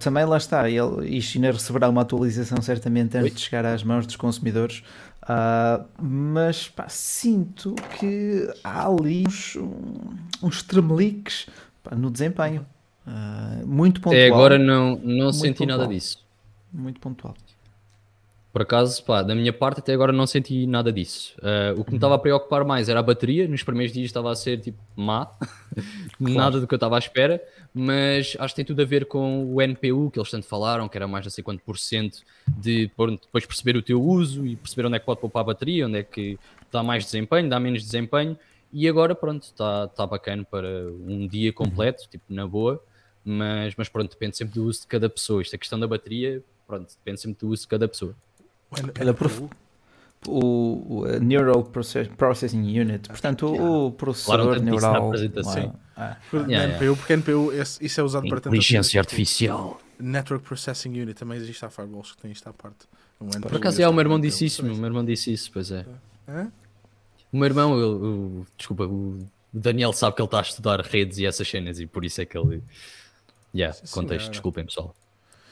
também lá está. Ele, isto ainda receberá uma atualização certamente antes Oi? de chegar às mãos dos consumidores. Uh, mas pá, sinto que há ali uns, uns tremeliques pá, no desempenho. Uh, muito pontual. Até agora não, não senti pontual. nada disso. Muito pontual. Por acaso, pá, da minha parte até agora não senti nada disso. Uh, o que me estava a preocupar mais era a bateria. Nos primeiros dias estava a ser tipo má, claro. nada do que eu estava à espera. Mas acho que tem tudo a ver com o NPU que eles tanto falaram, que era mais não sei quanto por cento de depois perceber o teu uso e perceber onde é que pode poupar a bateria, onde é que dá mais desempenho, dá menos desempenho. E agora, pronto, está tá bacana para um dia completo, tipo na boa. Mas, mas pronto, depende sempre do uso de cada pessoa. Esta questão da bateria, pronto, depende sempre do uso de cada pessoa. Ela prof... o, o Neural Processing Unit, portanto, yeah. o processador claro, neural. Sim. Ah. Yeah, NPU, porque NPU, isso é usado para Inteligência artificial. Network Processing Unit também existe a firewalls que tem isto à parte. Um Por acaso é, o meu irmão disse isso, o meu irmão disse isso, pois é. é? O meu irmão, eu, eu, desculpa, o Daniel sabe que ele está a estudar redes e essas cenas e por isso é que ele. Yeah, Sim, contexto, desculpem pessoal.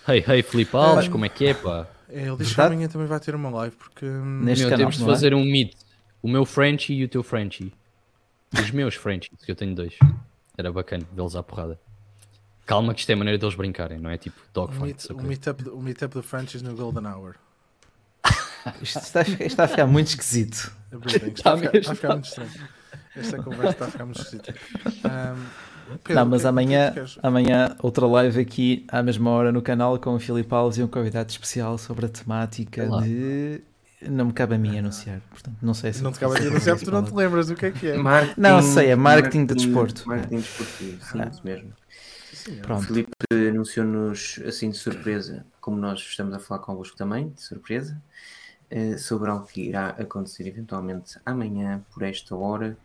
Hey, hey, Filipe Alves, como é que é, pá? É, ele disse que amanhã também vai ter uma live porque. Hum, Neste meu, canal, temos de é? fazer é? um meet. O meu Frenchie e o teu Frenchie. Os meus Frenchies, que eu tenho dois. Era bacana vê-los à porrada. Calma que isto é a maneira deles brincarem, não é tipo dogfights. O, meet, o meetup do Frenchies no Golden Hour. isto, está, isto está a ficar muito esquisito. É está, está, a ficar, está a ficar muito estranho. Esta conversa está a ficar muito esquisita. Um, Pedro, não, mas que, amanhã, amanhã outra live aqui à mesma hora no canal com o Filipe Alves e um convidado especial sobre a temática Olá. de. Não me cabe a mim anunciar, portanto, não sei se. Não te cabe a mim anunciar porque tu não te lembras do que é que é. Marketing, não sei, é marketing, marketing de desporto. Marketing desportivo, sim, ah. isso mesmo. Pronto. O Filipe anunciou-nos assim de surpresa, como nós estamos a falar convosco também, de surpresa, eh, sobre algo que irá acontecer eventualmente amanhã por esta hora.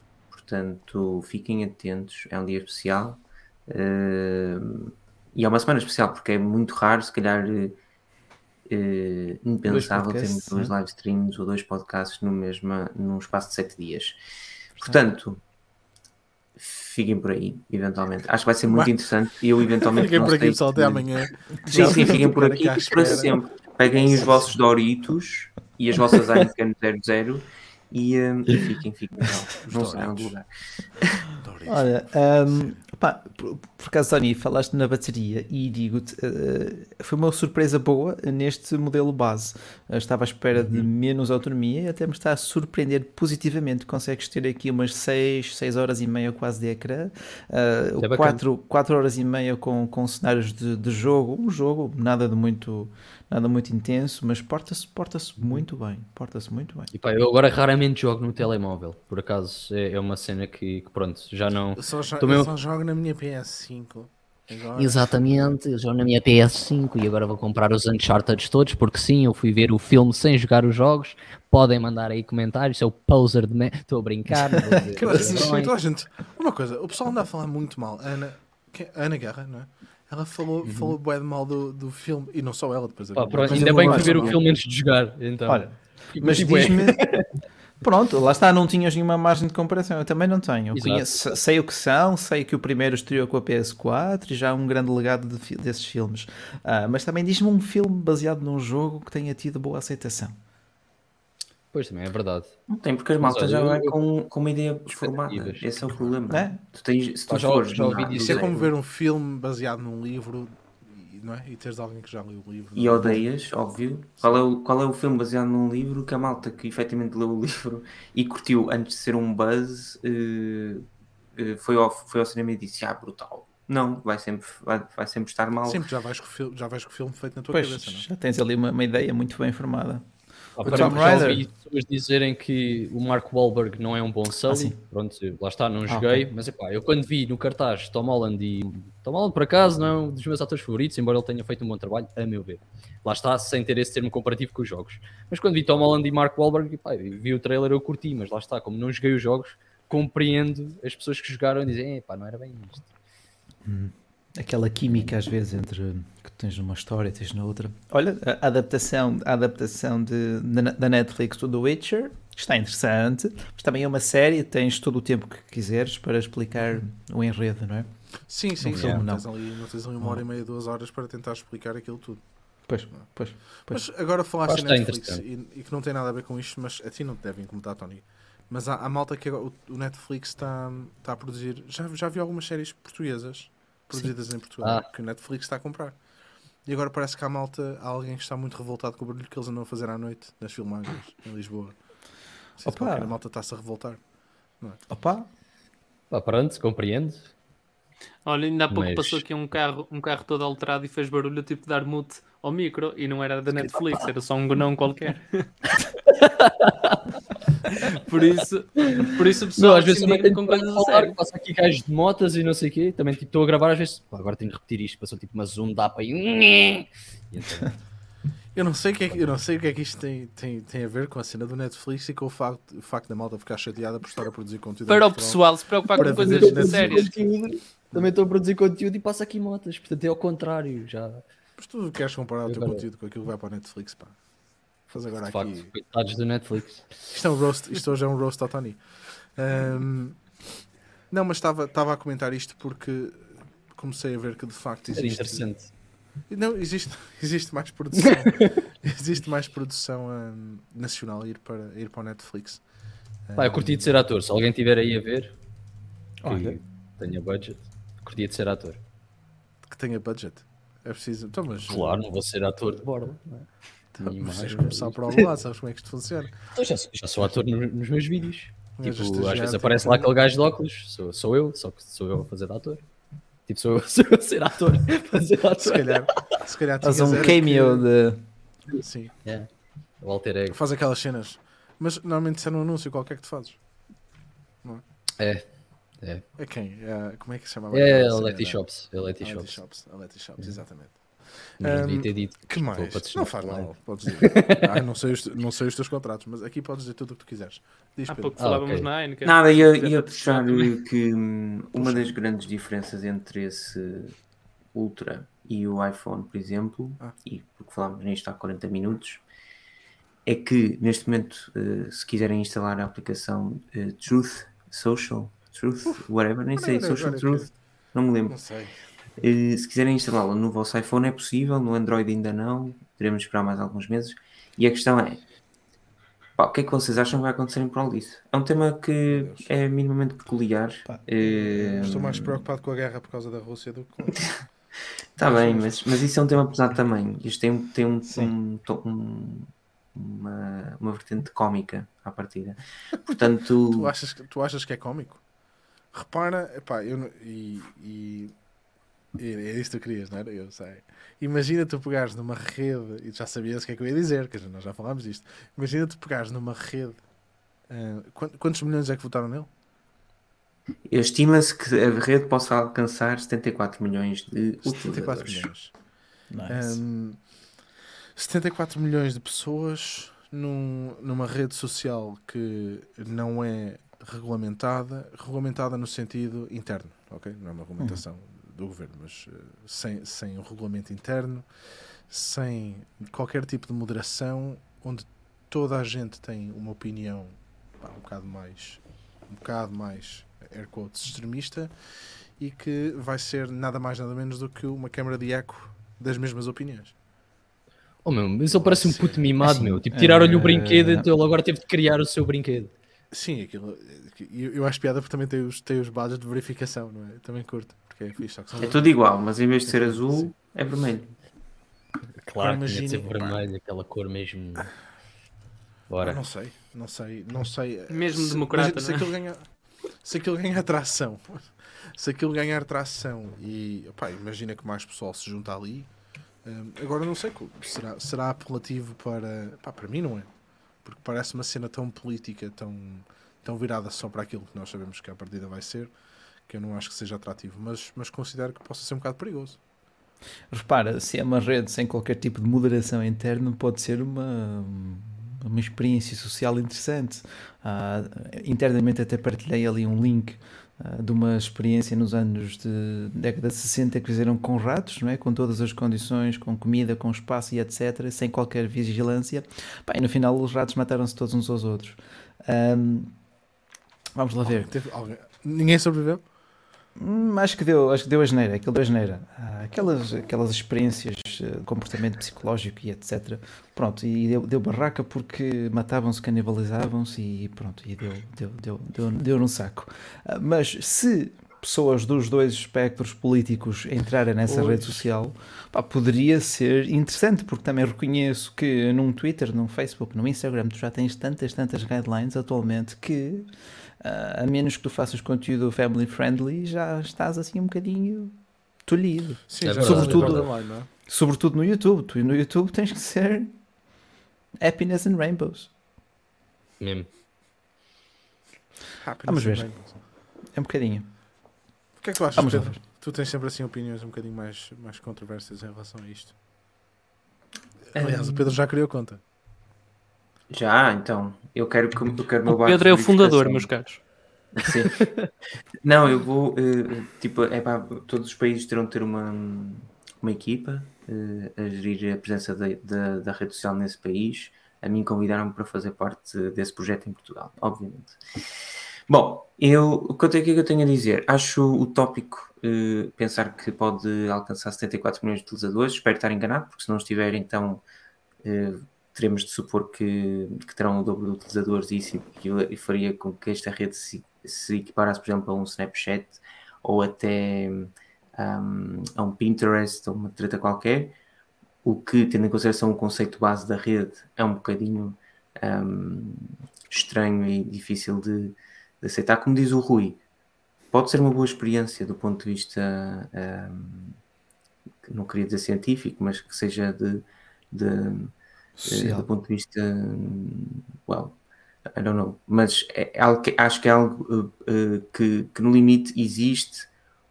Portanto, fiquem atentos, é um dia especial. Uh, e é uma semana especial porque é muito raro, se calhar uh, impensável termos dois live streams ou dois podcasts no mesmo, num espaço de sete dias. Portanto, fiquem por aí, eventualmente. Acho que vai ser muito Mas... interessante eu eventualmente. fiquem por aqui, pessoal, até amanhã. Sim, sim, fiquem por aqui para sempre. Peguem os vossos Doritos e as vossas Heineken 00 e, um, e fiquem, fiquem. Não, não saiam do lugar. Olha, um, pá, por, por acaso, Tony, falaste na bateria e digo-te, uh, foi uma surpresa boa neste modelo base. Uh, estava à espera uhum. de menos autonomia e até me está a surpreender positivamente. Consegues ter aqui umas 6, 6 horas e meia quase de ecrã, uh, é 4, 4 horas e meia com, com cenários de, de jogo, um jogo, nada de muito nada muito intenso, mas porta-se porta muito bem. Porta-se muito bem. E pá, eu agora raramente jogo no telemóvel. Por acaso é, é uma cena que, que, pronto, já não. Eu só, jo eu só jogo na minha PS5. Agora. Exatamente, eu jogo na minha PS5 e agora vou comprar os Uncharted todos, porque sim, eu fui ver o filme sem jogar os jogos. Podem mandar aí comentários, sou poser de. Estou a brincar. Toda a gente. Uma coisa, o pessoal anda a falar muito mal. Ana, Ana Guerra, não é? Ela falou, uhum. falou bem mal do, do filme, e não só ela, depois Pá, pronto, Ainda bem que ver o filme antes de jogar. Então. Olha, mas diz-me. Pronto, lá está, não tinhas nenhuma margem de comparação. Eu também não tenho. Conheço, sei o que são, sei que o primeiro estreou com a PS4 e já há um grande legado de, desses filmes. Uh, mas também diz-me um filme baseado num jogo que tenha tido boa aceitação. Pois também é verdade. Não tem, porque as maltas já vai com, com uma ideia formada. Esse é o problema. É? Tu tens, se tu já, fores, já ouvi dizer. É como ver um filme baseado num livro não é? e teres alguém que já leu o livro. E é? odeias, óbvio. Qual é, o, qual é o filme baseado num livro que a malta que efetivamente leu o livro e curtiu antes de ser um buzz uh, uh, foi, ao, foi ao cinema e disse: Ah, brutal. Não, vai sempre, vai, vai sempre estar mal. Sempre já vais, com o filme, já vais com o filme feito na tua pois, cabeça. Não? Já tens ali uma, uma ideia muito bem formada. Ah, o Tom já ouvi pessoas dizerem que o Mark Wahlberg não é um bom Sully. Ah, Pronto, lá está, não ah, joguei. Okay. Mas epá, eu quando vi no cartaz Tom Holland e. Tom Holland, por acaso, não é um dos meus atores favoritos, embora ele tenha feito um bom trabalho, a meu ver. Lá está, sem ter esse termo comparativo com os jogos. Mas quando vi Tom Holland e Mark Wahlberg, epá, vi o trailer, eu curti, mas lá está, como não joguei os jogos, compreendo as pessoas que jogaram e dizem, epá, não era bem isto. Hum aquela química às vezes entre que tens numa história, tens na outra. Olha, a adaptação, a adaptação de, da Netflix do The Witcher está interessante, mas também é uma série, tens todo o tempo que quiseres para explicar o enredo, não é? Sim, sim, um sim. Filme, não. Tens ali, não tens ali uma hora e meia, duas horas para tentar explicar aquilo tudo. Pois, pois, pois. Mas agora falaste em Netflix e, e, que não tem nada a ver com isto, mas a ti não te deve incomodar, Tony. Mas há, há malta que agora, o, o Netflix está, está a produzir. Já, já vi algumas séries portuguesas produzidas Sim. em Portugal, ah. que o Netflix está a comprar. E agora parece que há malta, há alguém que está muito revoltado com o barulho que eles andam a fazer à noite nas filmagens em Lisboa. Opa. a malta está-se a revoltar. Não é? Opa! Ah, pronto, compreendo. Olha, ainda há pouco Mas... passou aqui um carro, um carro todo alterado e fez barulho tipo dar mute ao micro e não era da Netflix, era só um gonão qualquer. por isso, por isso pessoal, não, às vezes também tenho com coisas falar, passo aqui gajos de motas e não sei o quê, também tipo, estou a gravar às vezes, agora tenho que repetir isto, passou tipo uma zoom dá para aí. Então... Eu não sei o que é que, eu não sei o que, é que isto tem, tem, tem a ver com a cena do Netflix e com o facto, o facto da malta ficar chateada por estar a produzir conteúdo. Para o pessoal se preocupar com coisas sérias. Também estou a produzir conteúdo e passo aqui motas, portanto é ao contrário. Já... Mas tu queres comparar o teu conteúdo com aquilo que vai para a Netflix, pá. Faz agora de aqui. Facto, coitados do Netflix. Isto, é um roast, isto hoje é um roast ao Tony. Um, não, mas estava a comentar isto porque comecei a ver que de facto existe. Era interessante. Não, existe, existe mais produção. existe mais produção um, nacional a ir para, a ir para o Netflix. Pá, eu curti de ser ator. Se alguém tiver aí a ver, que tenha budget, curti de ser ator. Que tenha budget. É preciso. Então, mas... Claro, não vou ser ator de borla. Não é? Mas tens de começar por algum lado, sabes como é que isto funciona? Então, já, já sou ator nos, nos meus vídeos. Tipo, às vezes aparece lá aquele gajo de óculos, sou, sou eu, só que sou eu a fazer de ator. Tipo, sou eu, sou eu a ser ator. fazer ator. Se calhar, se calhar Faz um cameo que... de. Sim. Yeah. O alter ego. Faz aquelas cenas. Mas normalmente isso é num anúncio qualquer que tu fazes. Não é? É. É. É quem? É, como é que se chama? É a Letty Shops. A Letty Shops. Shops. Shops, Uhum. Devia ter dito. Que mais? Não faz mal, podes dizer. ah, não, sei os, não sei os teus contratos, mas aqui podes dizer tudo o que tu quiseres. Diz, Há Pedro. pouco falávamos ok. na Heineken. Nada, ia, Quiser ia patrocinar puxar que hum, uma das grandes diferenças entre esse Ultra e o iPhone, por exemplo, Ah. e porque falámos nisto há 40 minutos, é que neste momento, eh, se quiserem instalar a aplicação eh, Truth Social, Truth, whatever, nem sei, Social Truth, não me lembro. Não sei. Eh, se quiserem instalá-la no vosso iPhone é possível, no Android ainda não, teremos de esperar mais alguns meses. E a questão é: pá, o que é que vocês acham que vai acontecer em prol disso? É um tema que é minimamente peculiar. Pá, Eh, Estou mais preocupado com a guerra por causa da Rússia do que com. Está bem, mas, mas isso é um tema pesado também. Isto tem, tem um, um, um- uma, uma vertente cómica à partida. Portanto, Tu achas, que- tu achas que é cómico? Repara, epá, eu, e, e é isso que tu querias, não era? Eu sei. Imagina tu pegares numa rede, e já sabias o que é que eu ia dizer, que nós já falámos disto. Imagina tu pegares numa rede. quant- quantos milhões é que votaram nele? estima-se que a rede possa alcançar 74 milhões de 74 utilizadores. milhões. Nice. Um, 74 milhões de pessoas num- numa rede social que não é regulamentada, regulamentada no sentido interno, ok? Não é uma regulamentação do governo, mas eh, sem, sem um regulamento interno, sem qualquer tipo de moderação, onde toda a gente tem uma opinião pá, um bocado mais, um bocado mais, air quotes, extremista, e que vai ser nada mais nada menos do que uma câmara de eco das mesmas opiniões. Oh meu, mas ele parece um puto mimado, Assim, meu. Tipo, tiraram-lhe o eh, brinquedo, então ele agora teve de criar o seu brinquedo. Sim, aquilo, eu, eu acho piada porque também tem os, tem os badges de verificação, não é? Eu também curto, porque é fixe, que É tudo igual, mas em vez de ser azul, Sim. é vermelho. Claro, tinha de ser vermelho, aquela cor mesmo. Bora. não sei, não sei, não sei. Mesmo se, democrata, Se, é? aquilo ganha, se aquilo ganhar tração, se aquilo ganhar tração e opá, imagina que mais pessoal se junta ali. hum, agora não sei, será, será apelativo para. Pá, para mim não é. Porque parece uma cena tão política, tão, tão virada só para aquilo que nós sabemos que a partida vai ser, que eu não acho que seja atrativo, mas, mas considero que possa ser um bocado perigoso. Repara, se é uma rede sem qualquer tipo de moderação interna, pode ser uma, uma experiência social interessante. Ah, internamente até partilhei ali um link ah, de uma experiência nos anos de década de 60 que fizeram com ratos, não é? com todas as condições, com comida, com espaço e etc., sem qualquer vigilância. E no final os ratos mataram-se todos uns aos outros. Ahm, vamos lá ver. Alguém teve- alguém- Ninguém sobreviveu? Hum, acho que deu, acho que deu a geneira, aquilo deu a geneira. Ah, aquelas, aquelas experiências de comportamento psicológico e etc. Pronto, e deu, deu barraca porque matavam-se, canibalizavam-se e pronto, e deu, deu, deu, deu, deu no saco. Ah, mas se pessoas dos dois espectros políticos entrarem nessa Pois. rede social, pá, poderia ser interessante, porque também reconheço que num Twitter, num Facebook, no Instagram, tu já tens tantas, tantas guidelines atualmente que ah, a menos que tu faças conteúdo family friendly, já estás assim um bocadinho tolhido. Sim, É estás é é? Sobretudo no YouTube. Tu no YouTube tens que ser happiness and rainbows. Mesmo. Happiness Vamos ver. rainbows. É um bocadinho. O que é que tu achas, Vamos Pedro? Tu tens sempre assim opiniões um bocadinho mais, mais controversas em relação a isto. Aliás, o Pedro já criou conta. Já, então, eu quero que eu quero meu O barco Pedro é o de fundador, meus caros. Sim. Não, eu vou. eh, tipo, é pá, todos os países terão de ter uma, uma equipa eh, a gerir a presença da, da, da rede social nesse país. A mim convidaram-me para fazer parte desse projeto em Portugal, obviamente. Bom, eu, o que eu tenho, o que é que eu tenho a dizer? Acho utópico eh, pensar que pode alcançar 74 milhões de utilizadores. Espero estar enganado, porque se não estiver, então eh, teremos de supor que, que terão o dobro de utilizadores e isso e, faria com que esta rede se, se equiparasse, por exemplo, a um Snapchat ou até um, a um Pinterest ou uma treta qualquer, o que, tendo em consideração o conceito base da rede, é um bocadinho um, estranho e difícil de, de aceitar, como diz o Rui, pode ser uma boa experiência do ponto de vista, um, não queria dizer científico, mas que seja de, de, de do ponto de vista, well, I don't know, mas é, é algo que, acho que é algo uh, que, que no limite existe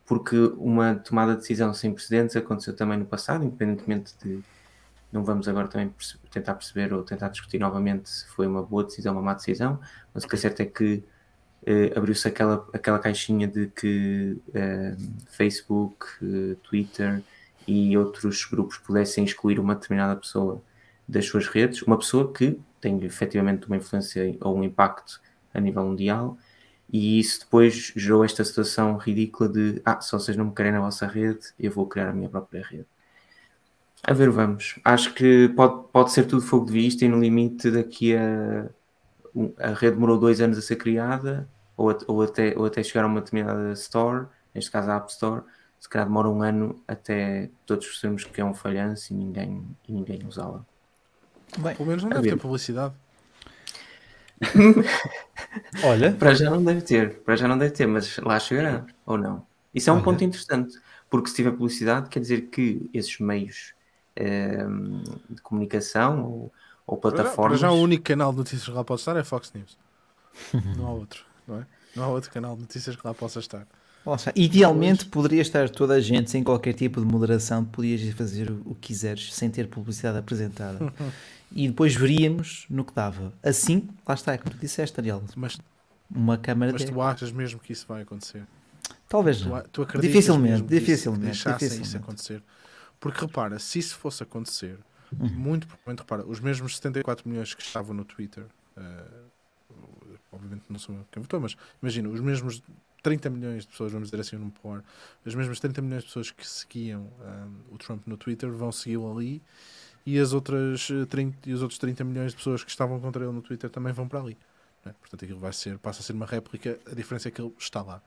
porque uma tomada de decisão sem precedentes aconteceu também no passado, independentemente de não vamos agora também tentar perceber ou tentar discutir novamente se foi uma boa decisão ou uma má decisão, mas o que é certo é que uh, abriu-se aquela, aquela caixinha de que uh, Facebook, Twitter e outros grupos pudessem excluir uma determinada pessoa das suas redes, uma pessoa que tem efetivamente uma influência ou um impacto a nível mundial, e isso depois gerou esta situação ridícula de ah, se vocês não me querem na vossa rede, eu vou criar a minha própria rede. A ver, vamos. Acho que pode, pode ser tudo fogo de vista e no limite daqui a. A rede demorou dois anos a ser criada, ou, a, ou, até, ou até chegar a uma determinada store, neste caso a App Store, se calhar demora um ano até todos percebemos que é um falhanço e ninguém, e ninguém usá-la. Bem, Pelo menos não deve ver. ter publicidade. Olha. Para já não deve ter, para já não deve ter, mas lá chegará, ou não. Isso é um Olha. ponto interessante, porque se tiver publicidade, quer dizer que esses meios Ehm, de comunicação ou, ou plataformas. Para já, o único canal de notícias que lá pode estar é Fox News. não há outro, não é? Não há outro canal de notícias que lá possa estar. Nossa, idealmente pois... poderia estar toda a gente sem qualquer tipo de moderação, podias fazer o que quiseres sem ter publicidade apresentada e depois veríamos no que dava. Assim, lá está, é como tu disseste, Ariel. Mas, uma câmara Mas tu achas mesmo que isso vai acontecer? Talvez não. Tu, tu dificilmente, dificilmente, dificilmente. isso acontecer. Porque repara, se isso fosse acontecer, uhum. muito provavelmente, repara, os mesmos 74 milhões que estavam no Twitter, uh, obviamente não sou quem votou, mas imagina, os mesmos 30 milhões de pessoas, vamos dizer assim, num power, as mesmas 30 milhões de pessoas que seguiam um, o Trump no Twitter vão segui-lo ali e as outras 30, eh, e os outros 30 milhões de pessoas que estavam contra ele no Twitter também vão para ali. É? Portanto, aquilo vai ser, passa a ser uma réplica, a diferença é que ele está lá.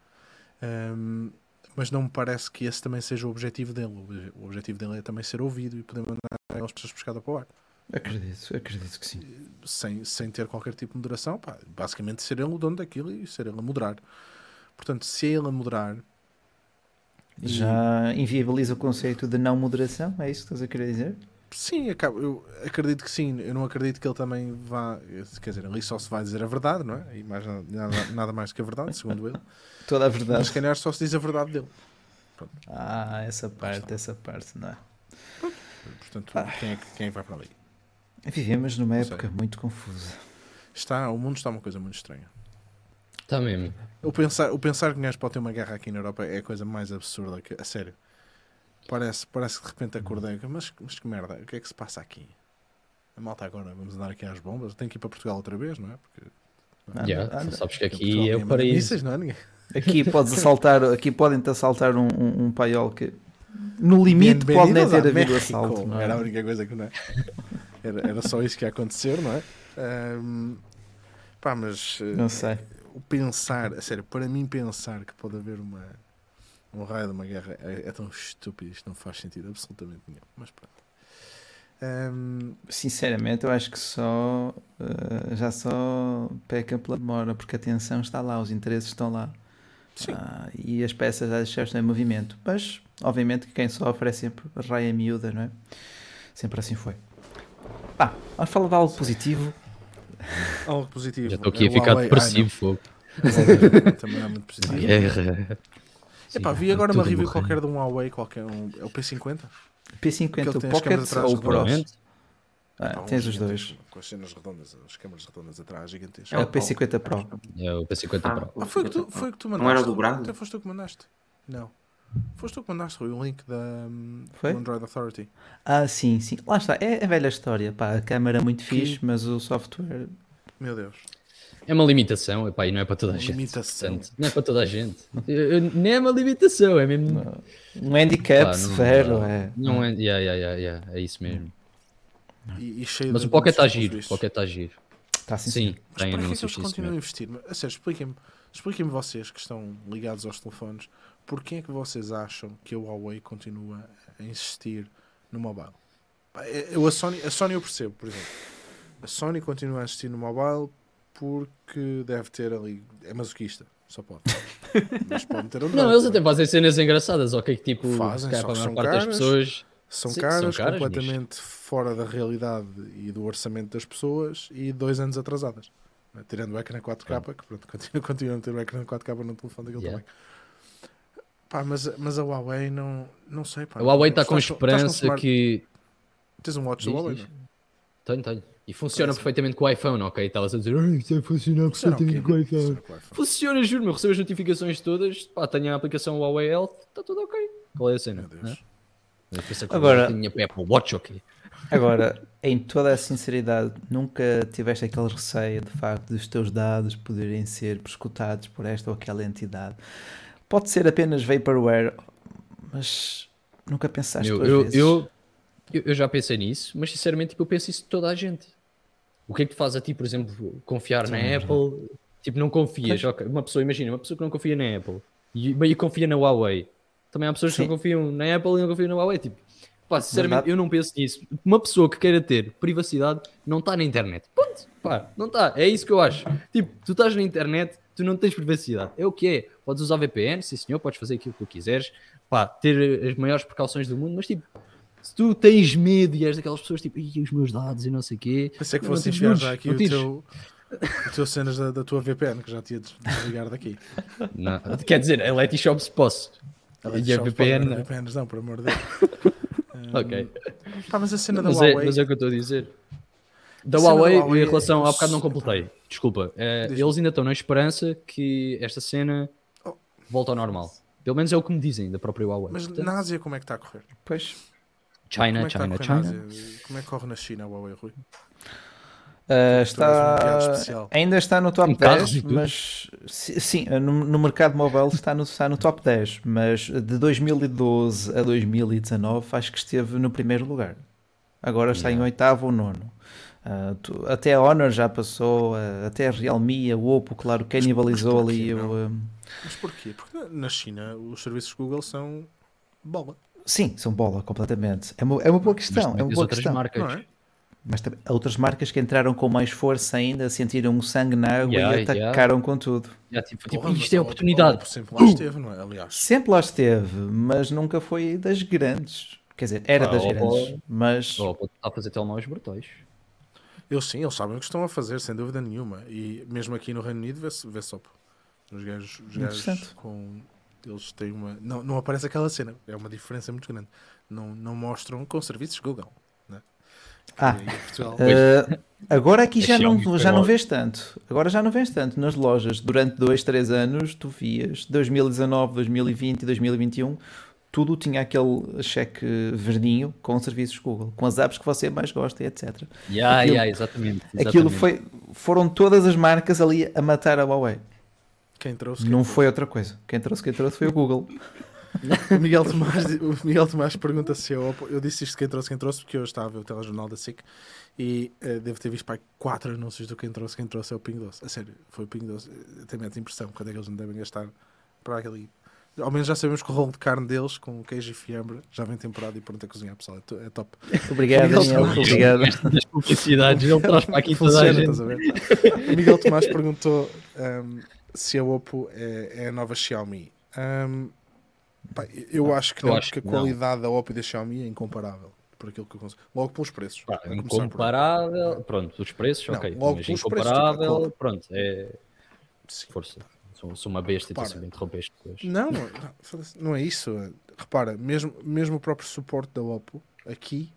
Um, mas não me parece que esse também seja o objetivo dele. O objetivo dele é também ser ouvido e poder mandar as pessoas pescada para o ar. Acredito, acredito que sim. Sem, sem ter qualquer tipo de moderação, pá, basicamente ser ele o dono daquilo e ser ele a moderar. Portanto, se ele a moderar. Já e... inviabiliza o conceito de não moderação? É isso que estás a querer dizer? Sim, eu acredito que sim. Eu não acredito que ele também vá. Quer dizer, ali só se vai dizer a verdade, não é? E mais, nada, nada mais que a verdade, segundo ele. Toda a verdade. Mas se calhar só se diz a verdade dele. Pronto. Ah, essa parte, essa parte, não é? Portanto, ah. quem, é, quem é vai para ali? Vivemos numa época muito confusa. Está, o mundo está uma coisa muito estranha. Está mesmo. O pensar, o pensar que um gajo pode ter uma guerra aqui na Europa é a coisa mais absurda. Que, a sério. Parece, parece que de repente acordei. Mas, mas que merda, o que é que se passa aqui? A malta agora, vamos andar aqui às bombas. Tenho que ir para Portugal outra vez, não é? Porque. Não, yeah, anda, sabes que aqui é o paraíso. Não é? Aqui podes assaltar, aqui podem-te assaltar um, um, um paiol que no limite pode nem ter havido assalto. Não é? Era a única coisa que não é. Era, era só isso que ia acontecer, não é? Um, pá, mas. Não sei. O pensar, a sério, para mim pensar que pode haver uma um raio de uma guerra é, é, tão estúpido, isto não faz sentido absolutamente nenhum. Mas pronto. Um... Sinceramente, eu acho que só uh, já só peca pela demora, porque a tensão está lá, os interesses estão lá. Uh, e as peças já estão em movimento. Mas, obviamente, que quem sofre é sempre raia miúda, não é? Sempre assim foi. Ah, vamos falar de algo positivo. Algo positivo. Já estou aqui é a ficar depressivo, fogo. Também é muito positivo. Guerra. Epá, vi agora uma review qualquer de um Huawei, qualquer, um, é o P50? P50, o Pocket ou o Pro? Ah, Pá, tens os dois. Com as cenas redondas, as câmaras redondas atrás, gigantescas. É o P50 Pro. É o P50 ah, Pro. Ah, foi, o que tu, foi que tu mandaste. Não era dobrado? Até foste tu que mandaste. Não. Foste tu que mandaste, o link da foi? Android Authority. Ah, sim, sim. Lá está, é a velha história. Pá, a câmera é muito fixe, mas o software. Meu Deus. É uma limitação, epá, e não é para toda a gente. Limitação. Portanto, não é para toda a gente. Nem é uma limitação, é mesmo. Um handicap Pá, severo, não, é. Não é, yeah, yeah, yeah, yeah, é isso mesmo. E, e Mas o Pocket está giro, o Pocket está giro. Está sim, sim. Mas para que é que eles continuam a investir? A sério, expliquem-me expliquem vocês que estão ligados aos telefones, porquê é que vocês acham que a Huawei continua a insistir no mobile? Eu, a, Sony, a Sony eu percebo, por exemplo. A Sony continua a insistir no mobile porque deve ter ali. É masoquista, só pode. Mas pode ter um Não, eles até fazem cenas engraçadas, ok? Que tipo, fazem, a maior parte das pessoas. São Sim, caras, são caras completamente mas... fora da realidade e do orçamento das pessoas e dois anos atrasadas. Tirando o ecrã 4K, que pronto, continua, continua a ter o ecrã 4K no telefone daquele yeah. tamanho. Pá, mas, mas a Huawei não, não sei. Pá, a Huawei está com esperança com que. Tens um watch da Huawei? Não? Tenho, tenho. E funciona perfeitamente com o iPhone, ok? Estavas a dizer, isso vai funcionar perfeitamente com o iPhone. Funciona, juro, meu. Recebo as notificações todas, pá, tenho a aplicação Huawei Health, está tudo ok. Qual é a cena? Meu Deus. Agora, Apple Watch, ok? Agora, em toda a sinceridade, nunca tiveste aquele receio de facto dos teus dados poderem ser prescutados por esta ou aquela entidade. Pode ser apenas vaporware, mas nunca pensaste eu, eu, vezes. Eu, eu, já pensei nisso, mas sinceramente tipo, eu penso isso de toda a gente. O que é que te faz a ti, por exemplo, confiar Sim, na é Apple? Tipo, não confias. Okay. Uma pessoa, imagina, uma pessoa que não confia na Apple e, e confia na Huawei também há pessoas Sim. que não confiam na Apple e não confiam na Huawei. Tipo, pá, sinceramente, Verdade. eu não penso nisso. Uma pessoa que queira ter privacidade não está na internet. Ponto. Pá, não está. É isso que eu acho. Tipo, tu estás na internet, tu não tens privacidade. É o que é. Podes usar VPN, sim senhor, podes fazer aquilo que tu quiseres. Pá, ter as maiores precauções do mundo, mas tipo, se tu tens medo e és daquelas pessoas tipo, os meus dados e não sei o quê. Pensei que fosse enviar já aqui o teu, o teu cenas da, da, tua VPN, que já tinha de desligar daqui. Não, quer dizer, a Letyshops posso. E a VPN. VPNs não, por amor de Deus. ok. Pá, mas a cena da mas Huawei. É, mas é o que eu estou a dizer. Da Huawei, da Huawei, em relação. Há bocado não completei. Desculpa. É, eles ainda estão na esperança que esta cena volte ao normal. Pelo menos é o que me dizem da própria Huawei. Mas Portanto, na Ásia, como é que está a correr? Pois. China, China, China. Como é que corre na China a Huawei, Rui? Uh, está, um ainda está no top um 10, mas sim, no, no, mercado móvel está no, está no top 10, mas de 2012 a 2019 acho que esteve no primeiro lugar. Agora está yeah. em oitavo ou nono. Uh, tu, até a Honor já passou, uh, até a Realme, a Oppo, claro, canibalizou ali. O, mas porquê? Porque na China os serviços Google são bola. Sim, são bola completamente. É uma, é uma boa questão. Mas é uma boa questão. Marcas. É? Mas outras marcas que entraram com mais força ainda, sentiram o sangue na água yeah, e atacaram yeah. com tudo. Yeah, tipo, tipo, isto é oportunidade. Sempre lá esteve, não é? Aliás. Sempre lá esteve, mas nunca foi das grandes. Quer dizer, era ah, das grandes, mas... Oh, está a fazer telemóveis brutais. Eles sim, eles sabem o que estão a fazer, sem dúvida nenhuma. E mesmo aqui no Reino Unido vê-se vê só. Os gajos, os gajos com... Eles têm uma... Não, não aparece aquela cena. É uma diferença muito grande. Não, não mostram com serviços Google. Ah, uh, agora aqui já não, já não vês tanto. Agora já não vês tanto nas lojas. Durante 2, 3 anos, tu vias 2019, 2020 e 2021, tudo tinha aquele cheque verdinho com serviços Google, com as apps que você mais gosta e etc. Yeah, aquilo, yeah, exatamente, exatamente. Aquilo foi, foram todas as marcas ali a matar a Huawei. Quem trouxe? Quem não trouxe? foi outra coisa. Quem trouxe, quem trouxe foi o Google. O Miguel Tomás, o Miguel Tomás pergunta se eu, eu disse isto quem trouxe, quem trouxe, porque eu estava a ver o telejornal da SIC e uh, devo ter visto pai, quatro anúncios do quem trouxe, quem trouxe é o Ping Doce. A sério, foi o Ping Doce. Tem a impressão quando é que eles não devem gastar para aquele. Ao menos já sabemos que o rolo de carne deles com queijo e fiambre já vem temporada e pronto a cozinhar, pessoal. É, é top. Obrigado, Daniel. Obrigado. Das publicidades, ele traz para aqui toda a gente. Miguel Tomás perguntou um, se a Oppo é, é a nova Xiaomi. Um, Pá, eu acho que, eu não, acho que a qualidade não. da Oppo e da Xiaomi é incomparável. Por aquilo que eu consigo. Logo pelos preços. Pá, incomparável, por... pronto, os preços, não, ok. Logo Mas incomparável, preços, pronto, é. Sim. Força. Sou, sou uma besta e estou sempre a interromper depois. Não, não, não é isso. Repara, mesmo, mesmo o próprio suporte da Oppo aqui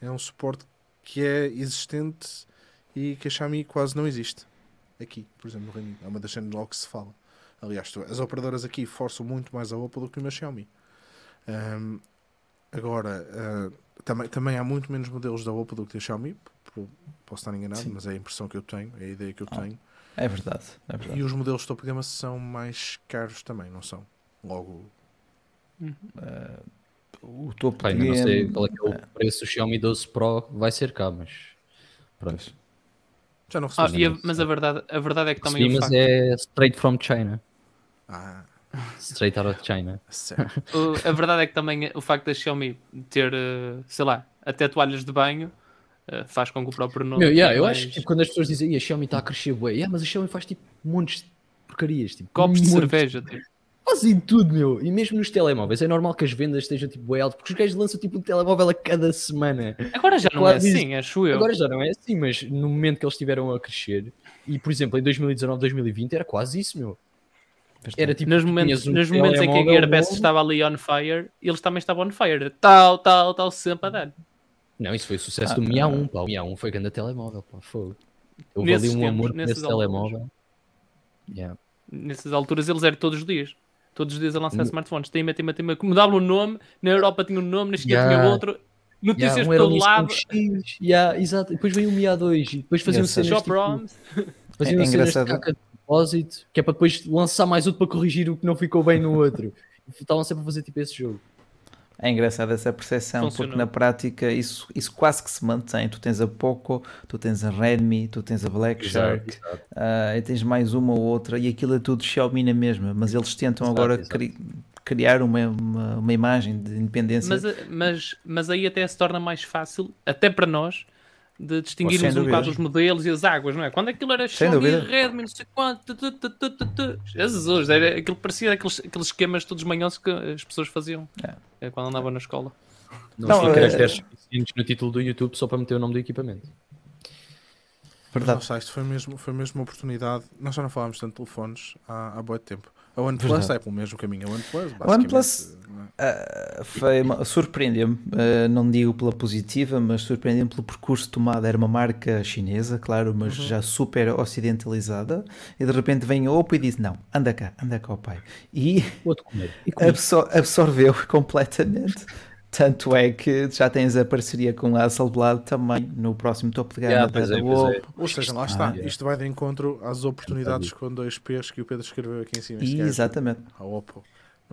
é um suporte que é existente e que a Xiaomi quase não existe. Aqui, por exemplo, no Reino Unido. É uma das cenas logo que se fala. Aliás, as operadoras aqui forçam muito mais a Oppo do que uma Xiaomi. Um, agora, uh, também, também há muito menos modelos da Oppo do que da Xiaomi. Posso estar enganado, Sim. mas é a impressão que eu tenho, é a ideia que eu ah, tenho. É verdade, é verdade. E os modelos de topo de gama são mais caros também, não são? Logo. Uh, o topo Pai, de gama. Não sei qual é, é o preço do Xiaomi 12 Pro vai ser cá, mas pronto. Já não ah, a, Mas a verdade, a verdade é que também. Sim, mas facto... é straight from China. Ah. Straight out of China. a verdade é que também o facto da Xiaomi ter, eh, sei lá, até toalhas de banho uh, faz com que o próprio nome. Meu, yeah, eu mais... acho que tipo, quando as pessoas dizem a Xiaomi está a crescer, bué, yeah, mas a Xiaomi faz tipo montes de porcarias, tipo, copos de cerveja, tipo. Fazem tudo, meu. E mesmo nos telemóveis, é normal que as vendas estejam tipo alto, porque os gajos lançam tipo um telemóvel a cada semana. Agora já não é assim, acho eu. Agora já não é assim, mas no momento que eles estiveram a crescer, e por exemplo em 2019, 2020, era quase isso, meu. Era tipo, nos momentos, um nos momentos em que a Gearbest estava ali on fire, eles também estavam on fire. Tal, tal, tal, sempre a dar. Não, isso foi o sucesso ah, do Mi A1, pá. O Mi A1 foi grande telemóvel, pá. Foi. Houve ali um tempos, amor nesse telemóvel. Yeah. Nessas alturas eles eram todos os dias. Todos os dias a lançar smartphones. Tem, tem, tem, mudava o nome. Na Europa tinha um nome, na China yeah. tinha outro. Notícias yeah, um por todo lado. X, yeah, exato. Depois veio o Mi A2 e depois faziam cenas Shop tipo, ROMs. Faziam é, é cenas de caca de que é para depois lançar mais outro para corrigir o que não ficou bem no outro. Estavam sempre a fazer tipo esse jogo. É engraçado essa percepção, Funcionou. porque na prática isso, isso quase que se mantém. Tu tens a Poco, tu tens a Redmi, tu tens a Black Shark, exato, exato. Uh, e tens mais uma ou outra, e aquilo é tudo Xiaomi na mesma, mas eles tentam exato, agora cri criar uma, uma, uma, imagem de independência. Mas, mas, mas aí até se torna mais fácil, até para nós, de distinguirmos um bocado os modelos e as águas, não é? Quando aquilo era Xiaomi, Redmi, não sei quanto, tu, tu, tu, Jesus, era, aquilo parecia aqueles, aqueles esquemas todos manhosos que as pessoas faziam é. Quando andavam na escola. Não, não tinha caracteres suficientes no título do YouTube só para meter o nome do equipamento. Verdade. Nossa, isto foi mesmo, foi mesmo uma oportunidade. Nós já não falámos tanto de telefones há, há muito tempo. A OnePlus é pelo mesmo caminho. A OnePlus, a OnePlus uh, foi surpreendeu-me, uh, não digo pela positiva, mas surpreendeu-me pelo percurso tomado. Era uma marca chinesa, claro, mas uhum. já super ocidentalizada. E de repente vem a Oppo e diz: Não, anda cá, anda cá, o pai. E, e absor absorveu completamente. Tanto é que já tens a parceria com a Hasselblad também no próximo topo de gama yeah, da é, é. Ou seja, lá está. Ah, Isto vai de encontro às oportunidades com dois P's que o Pedro escreveu aqui em cima. Exatamente. A Oppo.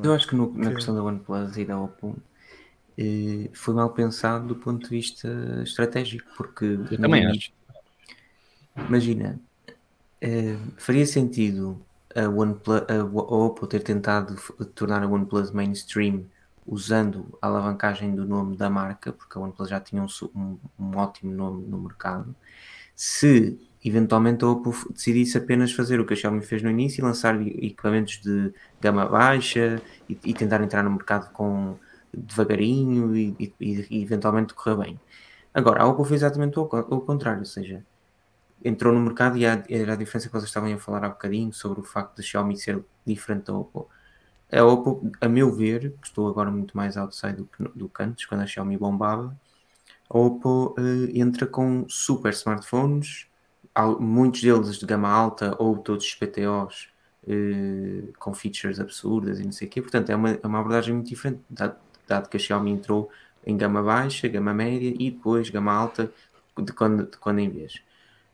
Eu acho que no, na questão da OnePlus e da Oppo eh, foi mal pensado do ponto de vista estratégico, porque eu também acho. Imagina, eh, faria sentido a, OnePlus, a, a Oppo ter tentado tornar a OnePlus mainstream usando a alavancagem do nome da marca, porque a OnePlus já tinha um, um, um ótimo nome no mercado, se eventualmente a Oppo decidisse apenas fazer o que a Xiaomi fez no início e lançar equipamentos de gama baixa e, e tentar entrar no mercado com devagarinho e, e, e, eventualmente correr bem. Agora, a Oppo fez exatamente o, o contrário, ou seja, entrou no mercado e era a diferença que vocês estavam a falar há bocadinho sobre o facto da Xiaomi ser diferente da Oppo a Oppo, a meu ver, que estou agora muito mais outside do que, do que antes, quando a Xiaomi bombava, a Oppo uh, entra com super smartphones, muitos deles de gama alta ou todos PTOs uh, eh, com features absurdas e não sei o quê. Portanto, é uma, é uma abordagem muito diferente, dado, dado, que a Xiaomi entrou em gama baixa, gama média e depois gama alta de quando, de quando em vez.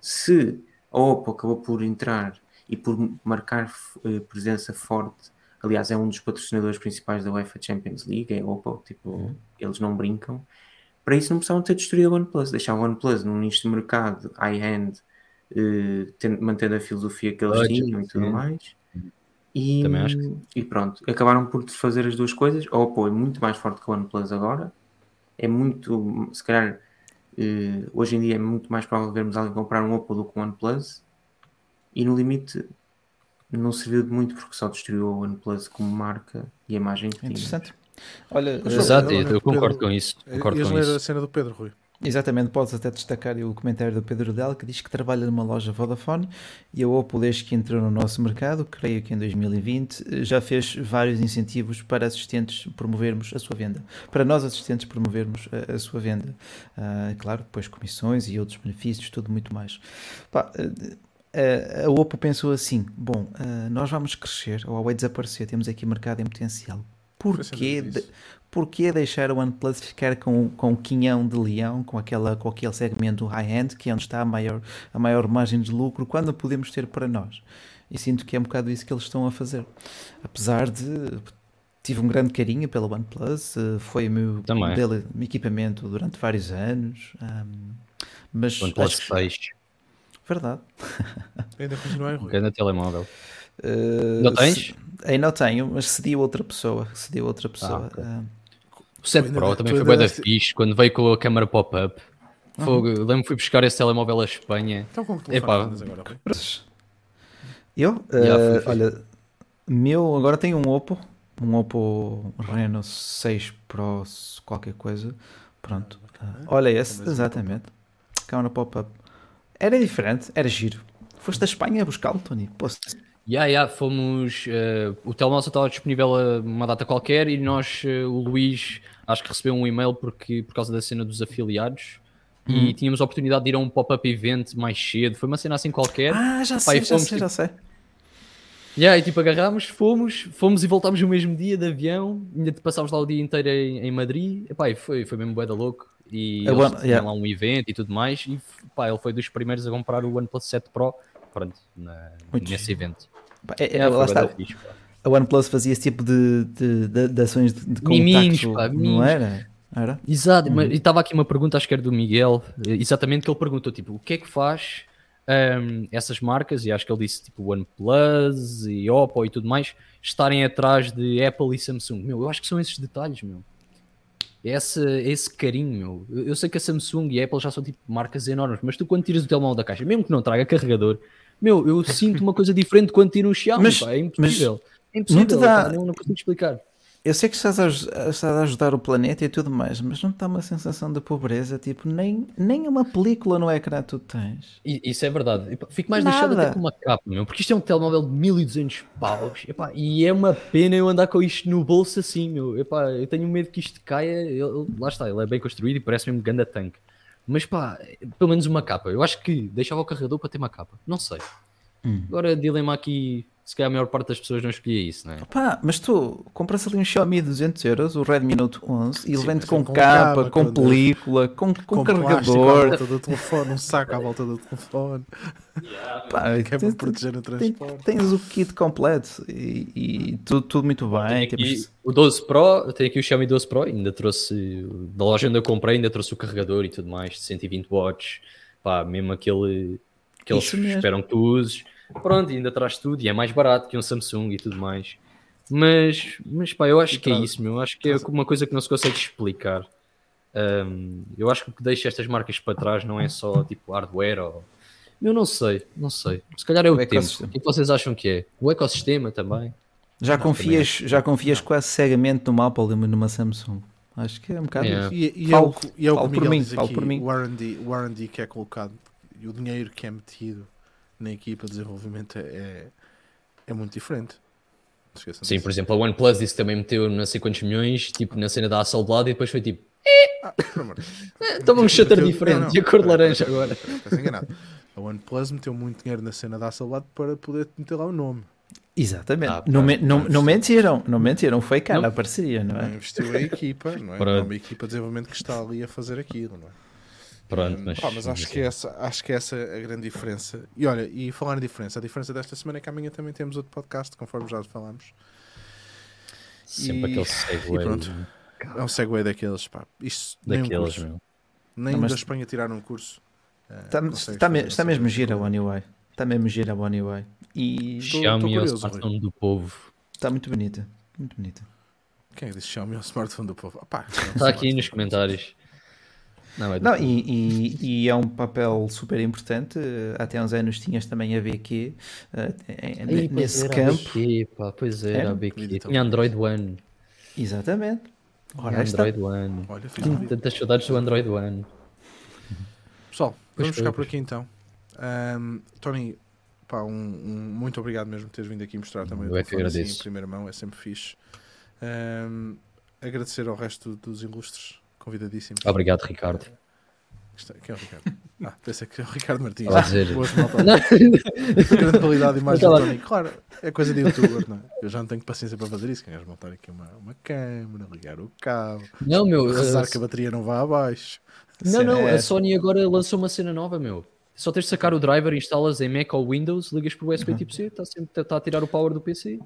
Se a Oppo acabou por entrar e por marcar uh, presença forte aliás é um dos patrocinadores principais da UEFA Champions League, é Oppo, tipo, uhum. eles não brincam. Para isso não precisavam ter destruído a OnePlus, deixar o OnePlus num nicho de mercado, high-end, uh, mantendo a filosofia que eles tinham e tudo mais. E, e, pronto, acabaram por fazer as duas coisas. A Oppo é muito mais forte que o OnePlus agora. É muito, se calhar, uh, hoje em dia é muito mais provável vermos alguém comprar um Oppo do que um OnePlus. E no limite, não serviu de muito porque só destruiu a OnePlus como marca e a imagem que tinha. Interessante. Olha, Exato, eu, eu concordo Pedro, com isso. Concordo com isso. a cena do Pedro Rui. Exatamente, podes até destacar o comentário do Pedro Del que diz que trabalha numa loja Vodafone e a Oppo, desde que entrou no nosso mercado, creio que em 2020, já fez vários incentivos para assistentes promovermos a sua venda. Para nós, assistentes, promovermos a, a sua venda. Uh, claro, depois comissões e outros benefícios, tudo muito mais. Pá, a Oppo pensou assim: bom, nós vamos crescer, a Huawei desaparecer, temos aqui mercado em potencial. Porquê, de, porquê deixar o OnePlus ficar com, com o quinhão de leão, com, aquela, com aquele segmento high-end, que é onde está a maior, a maior margem de lucro, quando podemos ter para nós? E sinto que é um bocado isso que eles estão a fazer. Apesar de. Tive um grande carinho pela OnePlus, foi o meu, meu equipamento durante vários anos. Um, mas OnePlus acho, 6 Verdade. Ainda continua em Rui. Ainda telemóvel. Uh, não tens? Se, ainda tenho, mas cedi a outra pessoa. Cedi a outra pessoa. Ah, okay. uh, o 7 Pro também foi bem da fixe quando veio com a câmera pop-up. Uhum. lembro que fui buscar esse telemóvel à Espanha. Então como que Epá, agora? Eu? Uh, olha, meu agora tenho um Oppo, um Oppo Reno 6 Pro qualquer coisa. Pronto. Uh, olha esse, exatamente. Câmara pop-up. Era diferente, era giro. Foste da Espanha a buscá-lo, Tony? Posso... Yeah, yeah, fomos. Uh, o telemóvel estava disponível a uma data qualquer e nós, uh, o Luís, acho que recebeu um e-mail porque, por causa da cena dos afiliados hum. e tínhamos a oportunidade de ir a um pop-up event mais cedo. Foi uma cena assim qualquer. Ah, já sei, já sei, já sei. Yeah, e tipo, agarrámos, fomos, fomos e voltámos no mesmo dia de avião, ainda passámos lá o dia inteiro em, em Madrid. Epá, e foi, foi mesmo bué da louco. E é eles one, yeah. lá um evento e tudo mais. E pá, ele foi dos primeiros a comprar o OnePlus 7 Pro pronto, na, nesse evento. É, é, lá está. Fixe, a OnePlus fazia esse tipo de, de, de, de ações de, de Miminhos, pá, não era? Era? Exato, uhum. mas estava aqui uma pergunta, acho que era do Miguel, exatamente que ele perguntou, tipo, o que é que faz um, essas marcas, e acho que ele disse tipo OnePlus e Oppo e tudo mais, estarem atrás de Apple e Samsung. Meu, eu acho que são esses detalhes, meu. Esse, esse carinho, meu. Eu sei que a Samsung e a Apple já são tipo marcas enormes, mas tu quando tiras o telemóvel da caixa, mesmo que não traga carregador, meu, eu sinto uma coisa diferente quando tiro um Xiaomi, mas, pá, é impossível. Mas é impossível, não, dá... pá, não, não consigo explicar eu sei que estás a, estás a, ajudar o planeta e tudo mais, mas não está uma sensação de pobreza, tipo, nem, nem uma película no ecrã tu tens. Isso é verdade. Fico mais Nada. deixado até com uma capa, meu, porque isto é um telemóvel de 1200 paus, epá, e é uma pena eu andar com isto no bolso assim, meu. Epá, eu tenho medo que isto caia, eu, lá está, ele é bem construído e parece mesmo ganda tanque. Mas pá, pelo menos uma capa. Eu acho que deixava o carregador para ter uma capa. Não sei. Hum. Agora dilema aqui se calhar a maior parte das pessoas não escolhia isso, não é? Pá, mas tu compras ali um Xiaomi de 200 euros, o Redmi Note 11, e ele vende com, com capa, com película, com, com, com carregador. À volta do telefone, um saco à volta do telefone. Pá, que é para proteger o transporte. Tens o kit completo e, e tudo, tudo, muito bem. E o 12 Pro, tenho aqui o Xiaomi 12 Pro, ainda trouxe, da loja onde eu comprei, ainda trouxe o carregador e tudo mais, de 120 watts. Pá, mesmo aquele que eles esperam que tu uses Pronto, ainda traz tudo e é mais barato que um Samsung e tudo mais. Mas, mas pá, eu acho que é isso, meu. Acho que é uma coisa que não se consegue explicar. Um, eu acho que o que deixa estas marcas para trás não é só tipo hardware ou. Eu não sei, não sei. Se calhar é o, o tempo. O que vocês acham que é? O ecossistema também. Já confias, já confias quase cegamente numa Apple e numa Samsung. Acho que é um bocado yeah. E, e, falo, é o, e é o que por mim, aqui, por mim. O R&D que é colocado e o dinheiro que é metido na equipa de desenvolvimento é, é, é muito diferente. Sim, por exemplo, a OnePlus disse que também meteu não sei quantos milhões, tipo, na cena da Hasselblad e depois foi tipo... Ah, Toma um shutter diferente não, não, e a cor de laranja agora. Estás enganado. A OnePlus meteu muito dinheiro na cena da Hasselblad para poder meter lá o nome. Exatamente. Ah, não, me, não, não mentiram, não mentiram, foi cara não. a parceria, não é? Investiu a equipa, não é? É uma equipa de desenvolvimento que está ali a fazer aquilo, não é? Pronto, mas, Pá, mas acho, que essa, acho que essa é a grande diferença. E olha, e falar em diferença, a diferença desta semana é que amanhã também temos outro podcast, conforme já falamos. Sempre e, aquele segue. pronto, é um segue daqueles, pá. Isto, daqueles, nem, um nem não, mas... da Espanha tirar um curso. Está, uh, está, me, está mesmo gira a One UI. Está mesmo gira a One UI. E Xiaomi é o smartphone do povo. Está muito bonita. Muito bonita. Quem é que disse Xiaomi é o smartphone do povo? Ah, pá, é está aqui nos comentários. Não, é não e, e, e, é um papel super importante. Até uns anos tinhas também a BQ uh, nesse campo. BQ, pá, pois era, é, a BQ. Tinha Android One. Exatamente. Ora, Android One. Olha, fiz Tantas saudades do Android One. Pessoal, vamos ficar por aqui então. Um, Tony, pá, um, um, muito obrigado mesmo por teres vindo aqui mostrar também o telefone assim, em primeira mão, é sempre fixe. Um, agradecer ao resto dos ilustres convidadíssimo. Obrigado, Ricardo. Quem é o Ricardo? Ah, pensei que é o Ricardo Martins. Ah, dizer... Boas Grande qualidade de imagem do Tony. Claro, é coisa de youtuber, não é? Eu já não tenho paciência para fazer isso. Queres montar aqui uma, uma câmera, ligar o cabo, não, meu, rezar uh... que a bateria não vá abaixo. Não, não, a Sony agora lançou uma cena nova, meu. Só tens de sacar o driver, instalas em Mac ou Windows, ligas por USB uhum. tipo C, está sempre tá a tirar o power do PC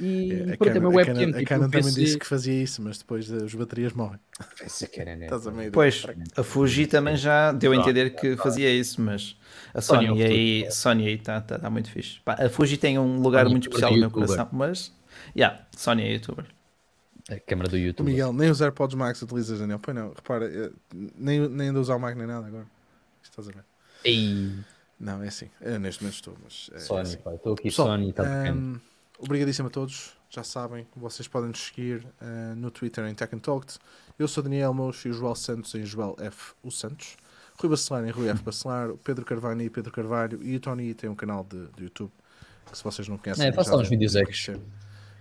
e é, pronto, é uma webcam. A Canon, tipo, também disse que fazia isso, mas depois as baterias morrem. Essa Canon é. Pois, a Fuji também já deu a entender que fazia isso, mas a Sony, Sony aí Sony aí está tá, tá muito fixe. Pá, a Fuji tem um lugar muito especial no meu coração, mas yeah, Sony é youtuber. A câmera do YouTube. Miguel, nem os AirPods Max utilizas, Daniel. Pois não, repara, eh, nem, nem ando a usar o Mac nem nada agora. Estás a ver? Ei. Não, é assim. Eu, neste momento estou, mas. É, Sony, assim. Estou aqui Pessoal, Sony está um, Obrigadíssimo a todos. Já sabem, vocês podem nos seguir uh, no Twitter em Tech and Talked. Eu sou Daniel Mocho e o Joel Santos em Joel F. O Santos. Rui Bacelar em Rui F. Bacelar. Pedro Carvalho e Pedro Carvalho. E o Tony tem um canal de, de YouTube que se vocês não conhecem. É, faça lá uns vídeos extras.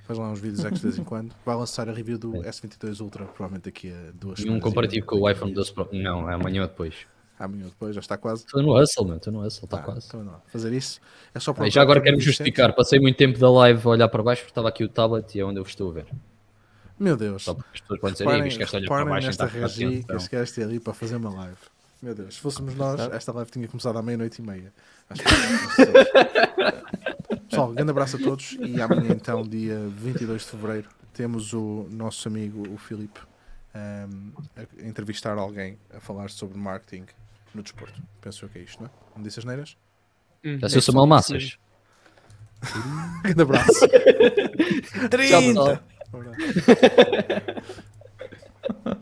Faz lá uns vídeos extras de vez em quando. Vai lançar a review do S22 Ultra, provavelmente daqui a duas semanas. E um comparativo com o iPhone 12 Pro. Não, é amanhã ou depois amanhã depois, já está quase. Estou no hustle, mano, estou no hustle, está ah, quase. Então não, fazer isso é só para. Ah, já agora quero-me justificar, passei muito tempo da live a olhar para baixo porque estava aqui o tablet e é onde eu estou a ver. Meu Deus. Só porque as pessoas podem dizer, reparem, que olhar para baixo nesta regi que este gajo ali para fazer uma live. Meu Deus, se fôssemos nós, esta live tinha começado à meia-noite e meia. Acho que Pessoal, grande abraço a todos e amanhã então, dia 22 de Fevereiro, temos o nosso amigo, o Filipe, um, a entrevistar alguém a falar sobre marketing no desporto. Penso eu que é isto, não é? Não disse as neiras? Hum, Já se eu sou mal massas. Grande abraço. 30!